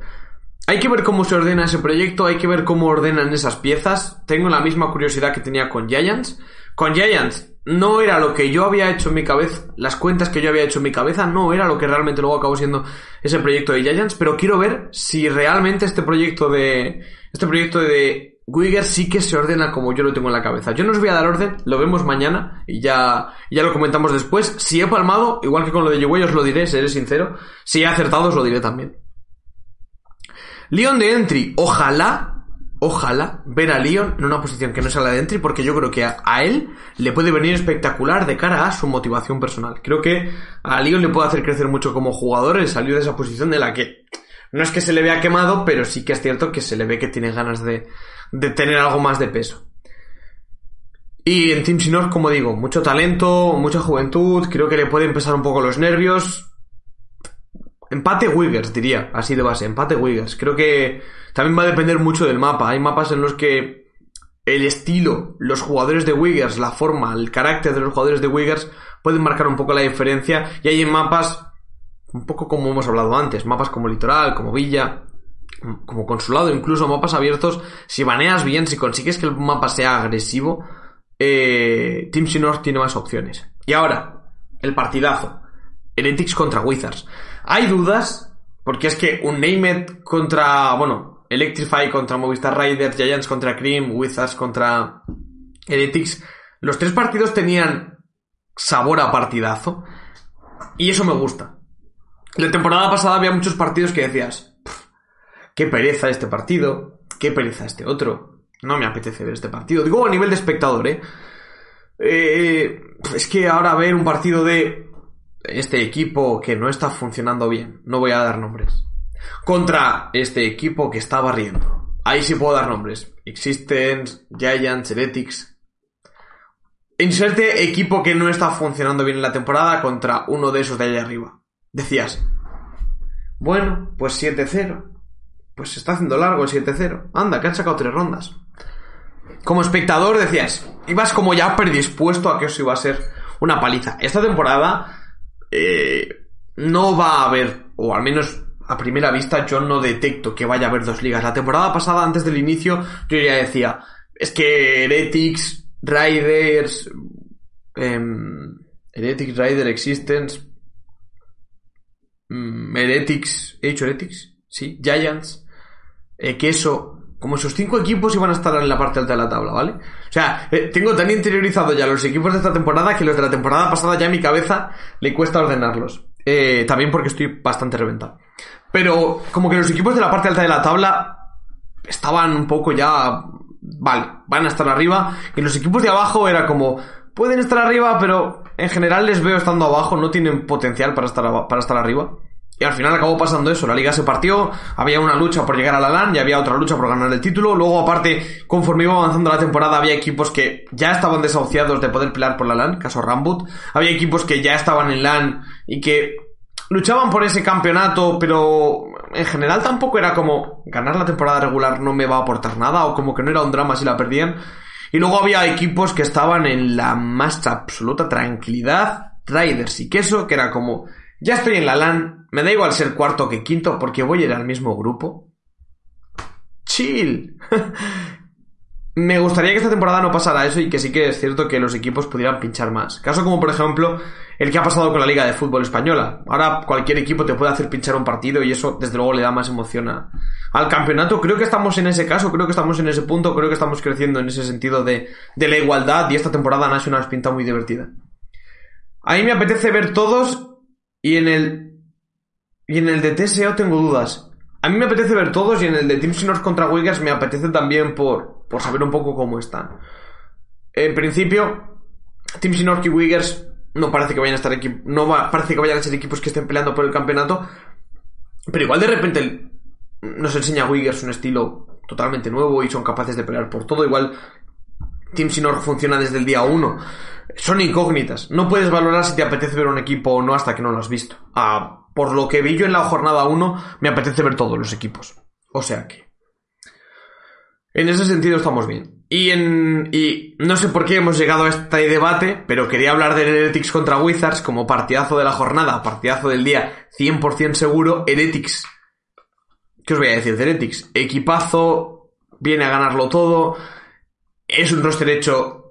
Hay que ver cómo se ordena ese proyecto, hay que ver cómo ordenan esas piezas. Tengo la misma curiosidad que tenía con Giants. Con Giants no era lo que yo había hecho en mi cabeza, las cuentas que yo había hecho en mi cabeza no era lo que realmente luego acabó siendo ese proyecto de Giants, pero quiero ver si realmente este proyecto de este proyecto de Wigger sí que se ordena como yo lo tengo en la cabeza. Yo no os voy a dar orden, lo vemos mañana y ya, ya lo comentamos después. Si he palmado, igual que con lo de Yeway, os lo diré, seré sincero. Si he acertado, os lo diré también. Leon de Entry, ojalá, ojalá ver a Leon en una posición que no sea la de Entry, porque yo creo que a, él le puede venir espectacular de cara a su motivación personal. Creo que a Leon le puede hacer crecer mucho como jugador el salir de esa posición de la que no es que se le vea quemado, pero sí que es cierto que se le ve que tiene ganas de, de tener algo más de peso. Y en Team Sinor, como digo, mucho talento, mucha juventud, creo que le puede empezar un poco los nervios. Empate Wiggers, diría, así de base, empate Wiggers. Creo que también va a depender mucho del mapa. Hay mapas en los que el estilo, los jugadores de Wiggers, la forma, el carácter de los jugadores de Wiggers pueden marcar un poco la diferencia. Y hay en mapas Un poco como hemos hablado antes, mapas como Litoral, como Villa, como Consulado, incluso mapas abiertos. Si baneas bien, si consigues que el mapa sea agresivo, eh, Team Sinor tiene más opciones. Y ahora, el partidazo. Heretics contra Wizards. Hay dudas, porque es que un Named contra, bueno, Electrify contra Movistar Riders, Giants contra Cream, Wizards contra Heretics. Los tres partidos tenían sabor a partidazo. Y eso me gusta. La temporada pasada había muchos partidos que decías, "Pff, qué pereza este partido, qué pereza este otro. No me apetece ver este partido. Digo a nivel de espectador, ¿eh? Eh, es que ahora ver un partido de este equipo que no está funcionando bien, no voy a dar nombres, contra este equipo que está barriendo. Ahí sí puedo dar nombres. Existence, Giants, Heretics. Inserte equipo que no está funcionando bien en la temporada contra uno de esos de ahí arriba. Decías, bueno, pues 7-0. Pues se está haciendo largo el 7-0. Anda, que han sacado tres rondas. Como espectador decías, ibas como ya predispuesto a que eso iba a ser una paliza. Esta temporada eh, no va a haber, o al menos a primera vista yo no detecto que vaya a haber dos ligas. La temporada pasada, antes del inicio, yo ya decía, es que Heretics, Riders, em, Heretics, Rider, Existence, Heretics, ¿he dicho Heretics? Sí, Giants, eh, Queso, como esos cinco equipos iban a estar en la parte alta de la tabla, ¿vale? O sea, eh, tengo tan interiorizado ya los equipos de esta temporada que los de la temporada pasada ya a mi cabeza le cuesta ordenarlos. Eh, también porque estoy bastante reventado. Pero como que los equipos de la parte alta de la tabla estaban un poco ya... Vale, van a estar arriba. Y los equipos de abajo era como... Pueden estar arriba, pero en general les veo estando abajo. No tienen potencial para estar, para estar arriba. Y al final acabó pasando eso, la liga se partió, había una lucha por llegar a la LAN y había otra lucha por ganar el título. Luego, aparte, conforme iba avanzando la temporada, había equipos que ya estaban desahuciados de poder pelear por la LAN, caso Rambut. Había equipos que ya estaban en LAN y que luchaban por ese campeonato, pero en general tampoco era como ganar la temporada regular no me va a aportar nada o como que no era un drama si la perdían. Y luego había equipos que estaban en la más absoluta tranquilidad, Riders y Queso, que era como, ya estoy en la LAN, me da igual ser cuarto que quinto porque voy a ir al mismo grupo. Chill. me gustaría que esta temporada no pasara eso y que sí que es cierto que los equipos pudieran pinchar más. Caso como por ejemplo el que ha pasado con la Liga de Fútbol Española. Ahora cualquier equipo te puede hacer pinchar un partido y eso desde luego le da más emoción al campeonato. Creo que estamos en ese caso, creo que estamos en ese punto, creo que estamos creciendo en ese sentido de, la igualdad y esta temporada Nationals pinta muy divertida. A mí me apetece ver todos y en el y en el de TSO tengo dudas. A mí me apetece ver todos y en el de Team contra Wiggers me apetece también por, por saber un poco cómo están. En principio, Team y Wiggers no parece que vayan a estar equi- no va- parece que vayan a ser equipos que estén peleando por el campeonato. Pero igual de repente nos enseña Wiggers un estilo totalmente nuevo y son capaces de pelear por todo. Igual Team Sinor funciona desde el día 1. Son incógnitas. No puedes valorar si te apetece ver un equipo o no hasta que no lo has visto. Ah, por lo que vi yo en la jornada 1, me apetece ver todos los equipos. O sea que. En ese sentido estamos bien. Y en. Y no sé por qué hemos llegado a este debate, pero quería hablar de Heretics contra Wizards como partidazo de la jornada, partidazo del día 100% seguro. Heretics. ¿Qué os voy a decir de Heretics? Equipazo, viene a ganarlo todo. Es un roster hecho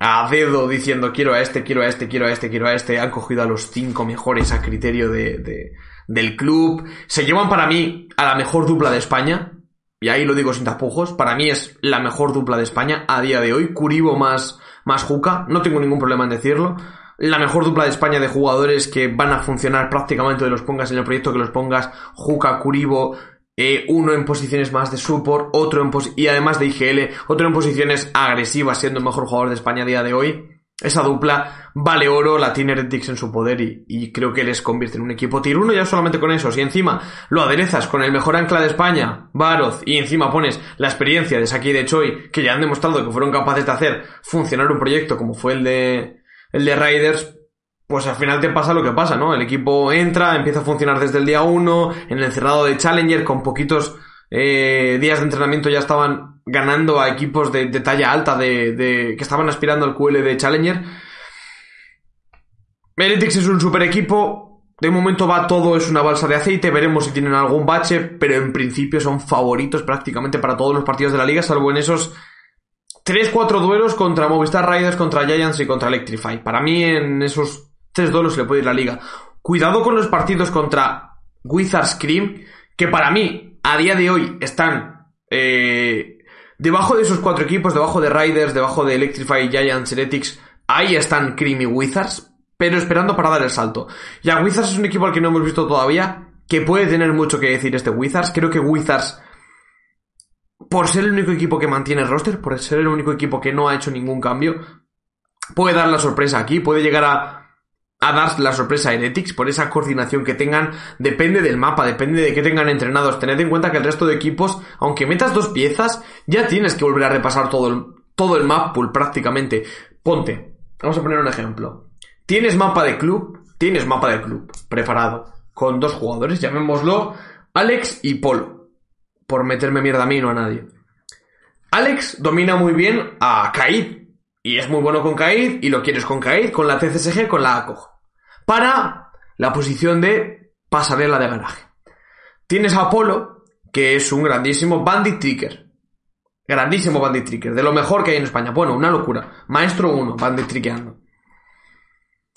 a dedo diciendo quiero a este, quiero a este, quiero a este, quiero a este. Han cogido a los cinco mejores a criterio de, de- del club. Se llevan para mí a la mejor dupla de España. Y ahí lo digo sin tapujos. Para mí es la mejor dupla de España a día de hoy. Curibo más, más Juca. No tengo ningún problema en decirlo. La mejor dupla de España de jugadores que van a funcionar prácticamente de los pongas en el proyecto que los pongas. Juca, Curibo, eh, uno en posiciones más de support, otro en y además de IGL, otro en posiciones agresivas, siendo el mejor jugador de España a día de hoy. Esa dupla vale oro, la tiene Heretics en su poder y, y creo que les convierte en un equipo tier 1 ya solamente con eso. Si encima lo aderezas con el mejor ancla de España, Baroz, y encima pones la experiencia de Saki y de Choi, que ya han demostrado que fueron capaces de hacer funcionar un proyecto como fue el de, el de Riders, pues al final te pasa lo que pasa, ¿no? El equipo entra, empieza a funcionar desde el día 1, en el cerrado de Challenger, con poquitos eh, días de entrenamiento ya estaban ganando a equipos de, de talla alta de, de- que estaban aspirando al QL de Challenger. Heretics es un super equipo, De momento va todo, es una balsa de aceite, veremos si tienen algún bache, pero en principio son favoritos prácticamente para todos los partidos de la liga, salvo en esos 3-4 duelos contra Movistar Riders, contra Giants y contra Electrify. Para mí en esos tres duelos se le puede ir la liga. Cuidado con los partidos contra Wizards Cream, que para mí a día de hoy están eh, debajo de esos cuatro equipos, debajo de Riders, debajo de Electrify, Giants, Heretics, ahí están Cream y Wizards pero esperando para dar el salto. Ya Wizards es un equipo al que no hemos visto todavía, que puede tener mucho que decir este Wizards. Creo que Wizards, por ser el único equipo que mantiene el roster, por ser el único equipo que no ha hecho ningún cambio, puede dar la sorpresa aquí, puede llegar a, a dar la sorpresa a Heretics por esa coordinación que tengan, depende del mapa, depende de que tengan entrenados. Tened en cuenta que el resto de equipos, aunque metas dos piezas, ya tienes que volver a repasar todo el, todo el map pool prácticamente. Ponte, vamos a poner un ejemplo. Tienes mapa de club, tienes mapa de club preparado con dos jugadores, llamémoslo Alex y Polo, por meterme mierda a mí no a nadie. Alex domina muy bien a Kaid y es muy bueno con Kaid y lo quieres con Kaid, con la TCSG, con la ACOG. Para la posición de pasarela de garaje. Tienes a Polo, que es un grandísimo bandit tricker. Grandísimo bandit tricker, de lo mejor que hay en España. Bueno, una locura. Maestro 1, bandit trickeando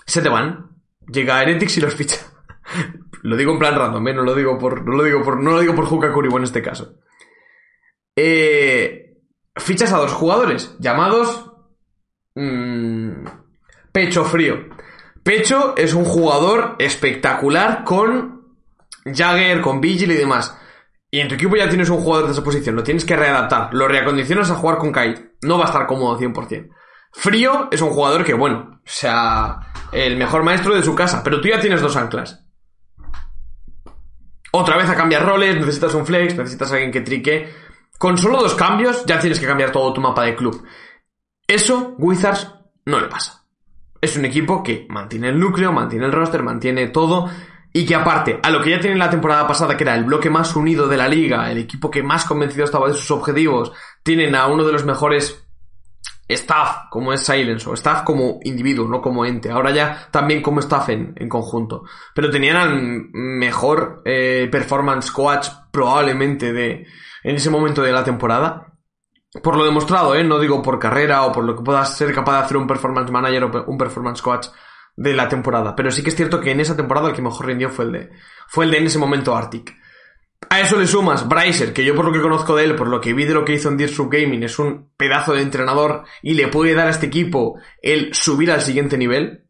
se te van. Llega Heretics y los ficha. lo digo en plan random, ¿eh? no lo digo por. No lo digo por. No lo digo por en este caso. Eh, fichas a dos jugadores llamados. Mmm, Pecho Frío. Pecho es un jugador espectacular con Jagger, con Vigil y demás. Y en tu equipo ya tienes un jugador de esa posición, lo tienes que readaptar, lo reacondicionas a jugar con Kite. No va a estar cómodo 100%. Frío es un jugador que, bueno, o sea, el mejor maestro de su casa, pero tú ya tienes dos anclas. Otra vez a cambiar roles, necesitas un flex, necesitas alguien que trique. Con solo dos cambios ya tienes que cambiar todo tu mapa de club. Eso, Wizards no le pasa. Es un equipo que mantiene el núcleo, mantiene el roster, mantiene todo. Y que aparte, a lo que ya tienen la temporada pasada, que era el bloque más unido de la liga, el equipo que más convencido estaba de sus objetivos, tienen a uno de los mejores staff como es Silence o staff como individuo, no como ente. Ahora ya también como staff en, conjunto. Pero tenían mejor eh, performance coach probablemente de en ese momento de la temporada. Por lo demostrado, ¿eh? No digo por carrera o por lo que pueda ser capaz de hacer un performance manager o un performance coach de la temporada. Pero sí que es cierto que en esa temporada el que mejor rindió fue el de, fue el de en ese momento Arctic. A eso le sumas Brycer, que yo por lo que conozco de él, por lo que vi de lo que hizo en Dear Gaming, es un pedazo de entrenador y le puede dar a este equipo el subir al siguiente nivel.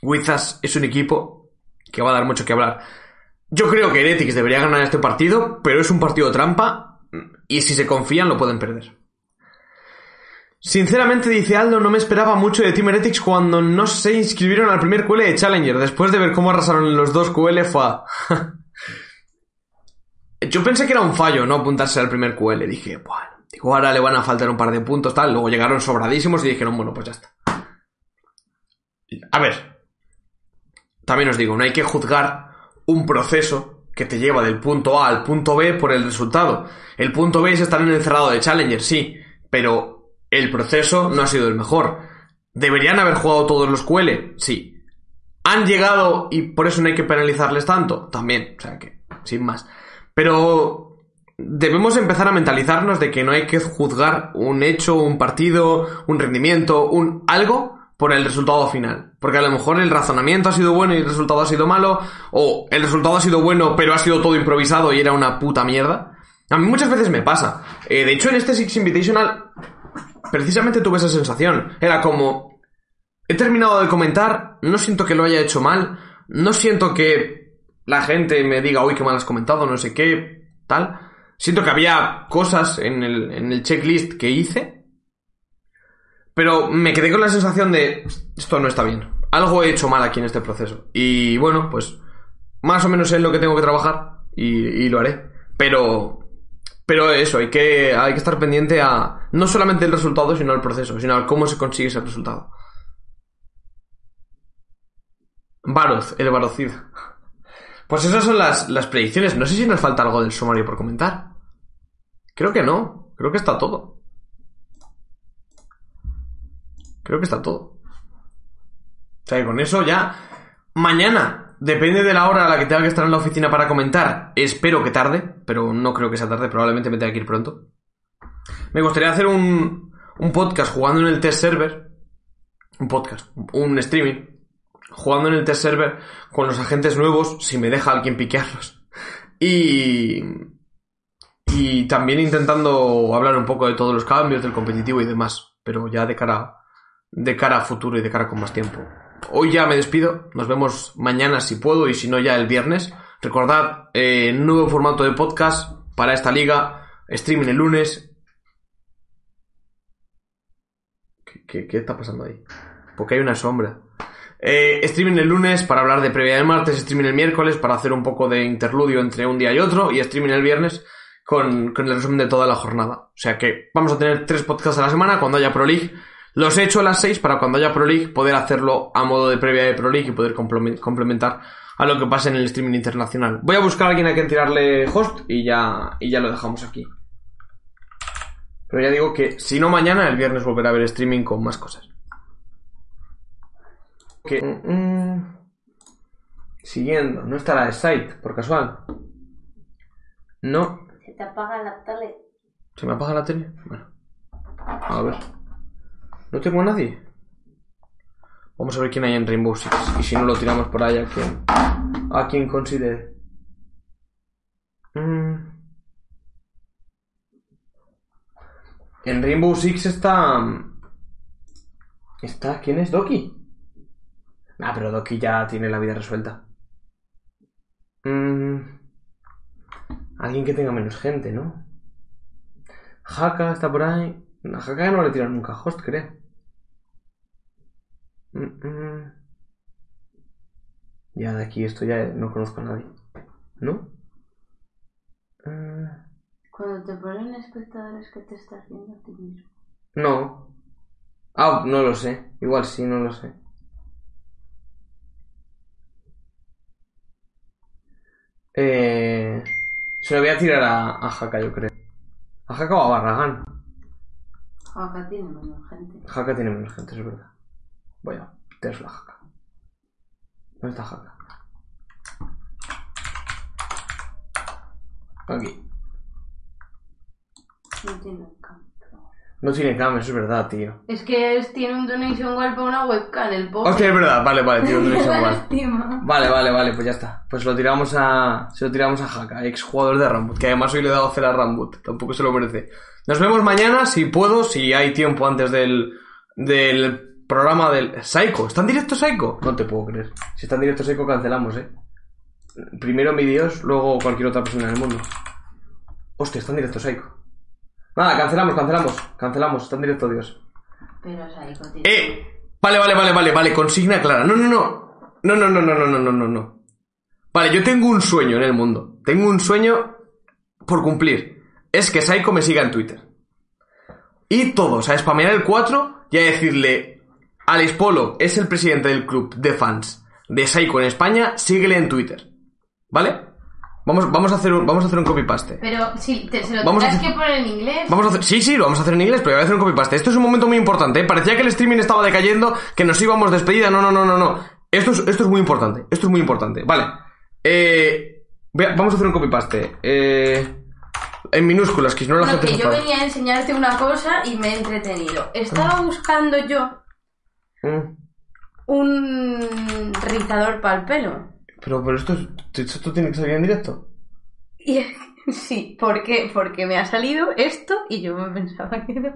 Wizards es un equipo que va a dar mucho que hablar. Yo creo que Heretics debería ganar este partido, pero es un partido trampa y si se confían lo pueden perder. Sinceramente, dice Aldo, no me esperaba mucho de Team Heretics cuando no se inscribieron al primer QL de Challenger. Después de ver cómo arrasaron los dos QL, fue. Yo pensé que era un fallo no apuntarse al primer QL. Dije, bueno, digo, ahora le van a faltar un par de puntos, tal. Luego llegaron sobradísimos y dijeron, bueno, pues ya está. A ver, también os digo, no hay que juzgar un proceso que te lleva del punto A al punto B por el resultado. El punto B es estar en el cerrado de Challenger, sí, pero el proceso no ha sido el mejor. ¿Deberían haber jugado todos los QL? Sí. ¿Han llegado y por eso no hay que penalizarles tanto? También, o sea que, sin más. Pero debemos empezar a mentalizarnos de que no hay que juzgar un hecho, un partido, un rendimiento, un algo por el resultado final. Porque a lo mejor el razonamiento ha sido bueno y el resultado ha sido malo, o el resultado ha sido bueno pero ha sido todo improvisado y era una puta mierda. A mí muchas veces me pasa. Eh, de hecho, en este Six Invitational precisamente tuve esa sensación. Era como... He terminado de comentar, no siento que lo haya hecho mal, no siento que la gente me diga, uy, qué mal has comentado, no sé qué, tal. Siento que había cosas en el, en el checklist que hice, pero me quedé con la sensación de, esto no está bien. Algo he hecho mal aquí en este proceso. Y bueno, pues más o menos es lo que tengo que trabajar y, lo haré. Pero, pero eso, hay que, hay que estar pendiente a no solamente el resultado, sino al proceso, sino a cómo se consigue ese resultado. Baroz, el Barocid. Pues esas son las, las predicciones. No sé si nos falta algo del sumario por comentar. Creo que no. Creo que está todo. Creo que está todo. O sea, que con eso ya. Mañana Depende de la hora a la que tenga que estar en la oficina para comentar. Espero que tarde, pero no creo que sea tarde. Probablemente me tenga que ir pronto. Me gustaría hacer un, un podcast jugando en el test server. Un podcast, un streaming. Jugando en el test server con los agentes nuevos, si me deja alguien piquearlos. Y. Y también intentando hablar un poco de todos los cambios, del competitivo y demás. Pero ya de cara, de cara a futuro y de cara con más tiempo. Hoy ya me despido. Nos vemos mañana si puedo y si no ya el viernes. Recordad, eh, nuevo formato de podcast para esta liga. Streaming el lunes. ¿Qué, está pasando ahí? Porque hay una sombra. Eh, streaming el lunes para hablar de previa del martes, streaming el miércoles para hacer un poco de interludio entre un día y otro y streaming el viernes con, con el resumen de toda la jornada. O sea que vamos a tener tres podcasts a la semana cuando haya Pro League. Los he hecho a las 6 para cuando haya Pro League poder hacerlo a modo de previa de Pro League y poder complemen- complementar a lo que pasa en el streaming internacional. Voy a buscar a alguien a quien tirarle host y ya, y ya lo dejamos aquí. Pero ya digo que si no mañana, el viernes volverá a haber streaming con más cosas. Que, mm, mm, siguiendo, no está la de site, por casual. No, Se te apaga la tele. ¿Se me apaga la tele? Bueno. A ver. ¿No tengo a nadie? Vamos a ver quién hay en Rainbow Six. Y si no lo tiramos por ahí a quien. A quien considere. Mm. En Rainbow Six está. Está. ¿Quién es Doki? Ah, pero Doki ya tiene la vida resuelta. Mm. Alguien que tenga menos gente, ¿no? Haka está por ahí. A Haka no le tiran nunca host, creo. Mm, mm. Ya de aquí esto ya no conozco a nadie. ¿No? Eh, Cuando te ponen espectadores, ¿qué te estás viendo a ti mismo? no. Ah, no lo sé. Igual sí, no lo sé. Eh, se lo voy a tirar a, a Haka, yo creo. A Haka o a Barragán. Acá tiene menos gente. Haka tiene menos gente, es verdad. Voy a Tesla Haka. ¿Dónde está Haka? Aquí. No tiene cam. No tiene cam, eso es verdad, tío. Es que es- tiene un donation wall para una webcam, el pobre. Hostia, es verdad. Vale, vale, tío, no es igual. Lástima. Vale, vale, vale, pues ya está. Pues lo tiramos a. Se lo tiramos a Haka, ex jugador de Rambut, que además hoy le he dado a hacer a Rambut. Tampoco se lo merece. Nos vemos mañana, si puedo, si hay tiempo antes del. del programa del. Psycho. ¿Está en directo Psycho? No te puedo creer. Si está en directo Psycho, cancelamos, eh. Primero mi Dios, luego cualquier otra persona en el mundo. Hostia, está en directo Psycho. Nada, cancelamos, cancelamos. Cancelamos, está en directo Dios. Pero Psycho tiene... Eh, vale, vale, vale, vale, vale, consigna clara. No, no, no. No, no, no, no, no, no, no, no, no. Vale, yo tengo un sueño en el mundo. Tengo un sueño por cumplir. Es que Psycho me siga en Twitter. Y todos a spamear el 4 y a decirle, Alex Polo es el presidente del club de fans de Psycho en España, síguele en Twitter. ¿Vale? Vamos, vamos a hacer un, vamos a hacer un copy-paste. Pero si te, se lo Vamos a tendrás hacer- que poner en inglés. Vamos a hacer, sí, sí, lo vamos a hacer en inglés, pero voy a hacer un copy-paste. Esto es un momento muy importante, ¿eh? Parecía que el streaming estaba decayendo, que nos íbamos despedida. No, no, no, no, no. Esto es, esto es muy importante. Esto es muy importante. Vale. Eh, a- vamos a hacer un copy-paste. Eh, en minúsculas, que si no la No, gente que yo venía a enseñarte una cosa y me he entretenido. Estaba buscando yo Mm. un rizador para el pelo. Pero, pero esto, es- esto tiene que salir en directo. Y sí, ¿por qué? Porque me ha salido esto y yo me pensaba que no.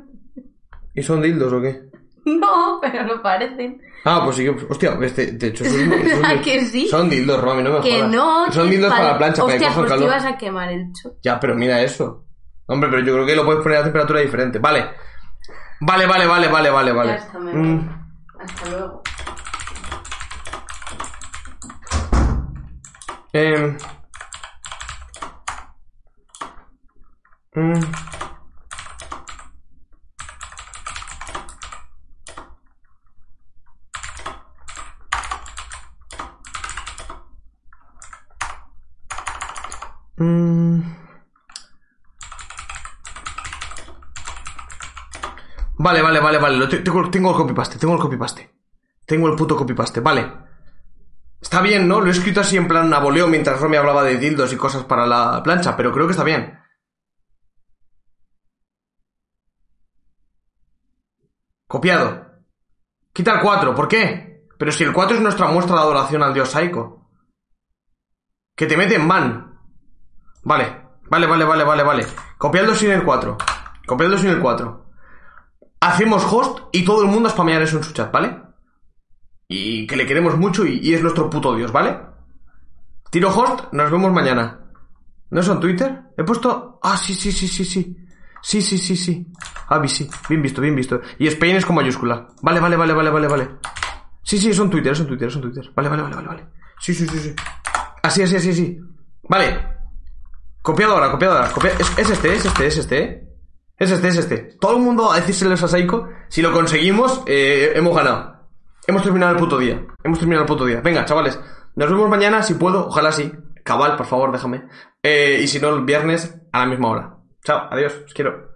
¿Y son dildos o qué? No, pero lo parecen. Ah, pues sí. Hostia, este, de hecho, es- ¿A que sí? Son dildos, Romy, no me Que jodas. no. Son que dildos para la plancha, para que Hostia, pues te ibas a quemar el cho. Ya, pero mira eso. Hombre, pero yo creo que lo puedes poner a temperatura diferente. Vale. Vale, vale, vale, vale, vale, vale. Ya está, me Mm. Hasta luego. Em. Mm. Mm. Vale, vale, vale, vale. Lo te- tengo, el copypaste, tengo el copypaste. Tengo el puto copypaste, vale. Está bien, ¿no? Lo he escrito así en plan aboleo mientras Romy hablaba de dildos y cosas para la plancha, pero creo que está bien. Copiado. Quita el 4, ¿por qué? Pero si el 4 es nuestra muestra de adoración al dios Psycho. Que te mete en man. Vale, vale, vale, vale, vale, vale. Copiando sin el 4. Copiando sin el 4. Hacemos host y todo el mundo a spamear eso en su chat, ¿vale? Y que le queremos mucho y, es nuestro puto dios, ¿vale? Tiro host, nos vemos mañana. ¿No es en Twitter? He puesto... Ah, sí, sí, sí, sí, sí. Sí, sí, sí, sí. Ah, sí. Bien visto, bien visto. Y Spain es con mayúscula. Vale, vale, vale, vale, vale, vale. Sí, sí, es un Twitter, es un Twitter, es un Twitter. Vale, vale, vale, vale, vale. Sí, sí, sí, sí. Así, así, así, así. Vale. Copiado ahora, copiado ahora. Copia- Es, es este, es este, es este. Es este, es este. Todo el mundo a decírselos a Saiko. Si lo conseguimos, eh, hemos ganado. Hemos terminado el puto día. Hemos terminado el puto día. Venga, chavales. Nos vemos mañana, si puedo. Ojalá sí. Cabal, por favor, déjame. Eh, y si no, el viernes a la misma hora. Chao, adiós. Os quiero.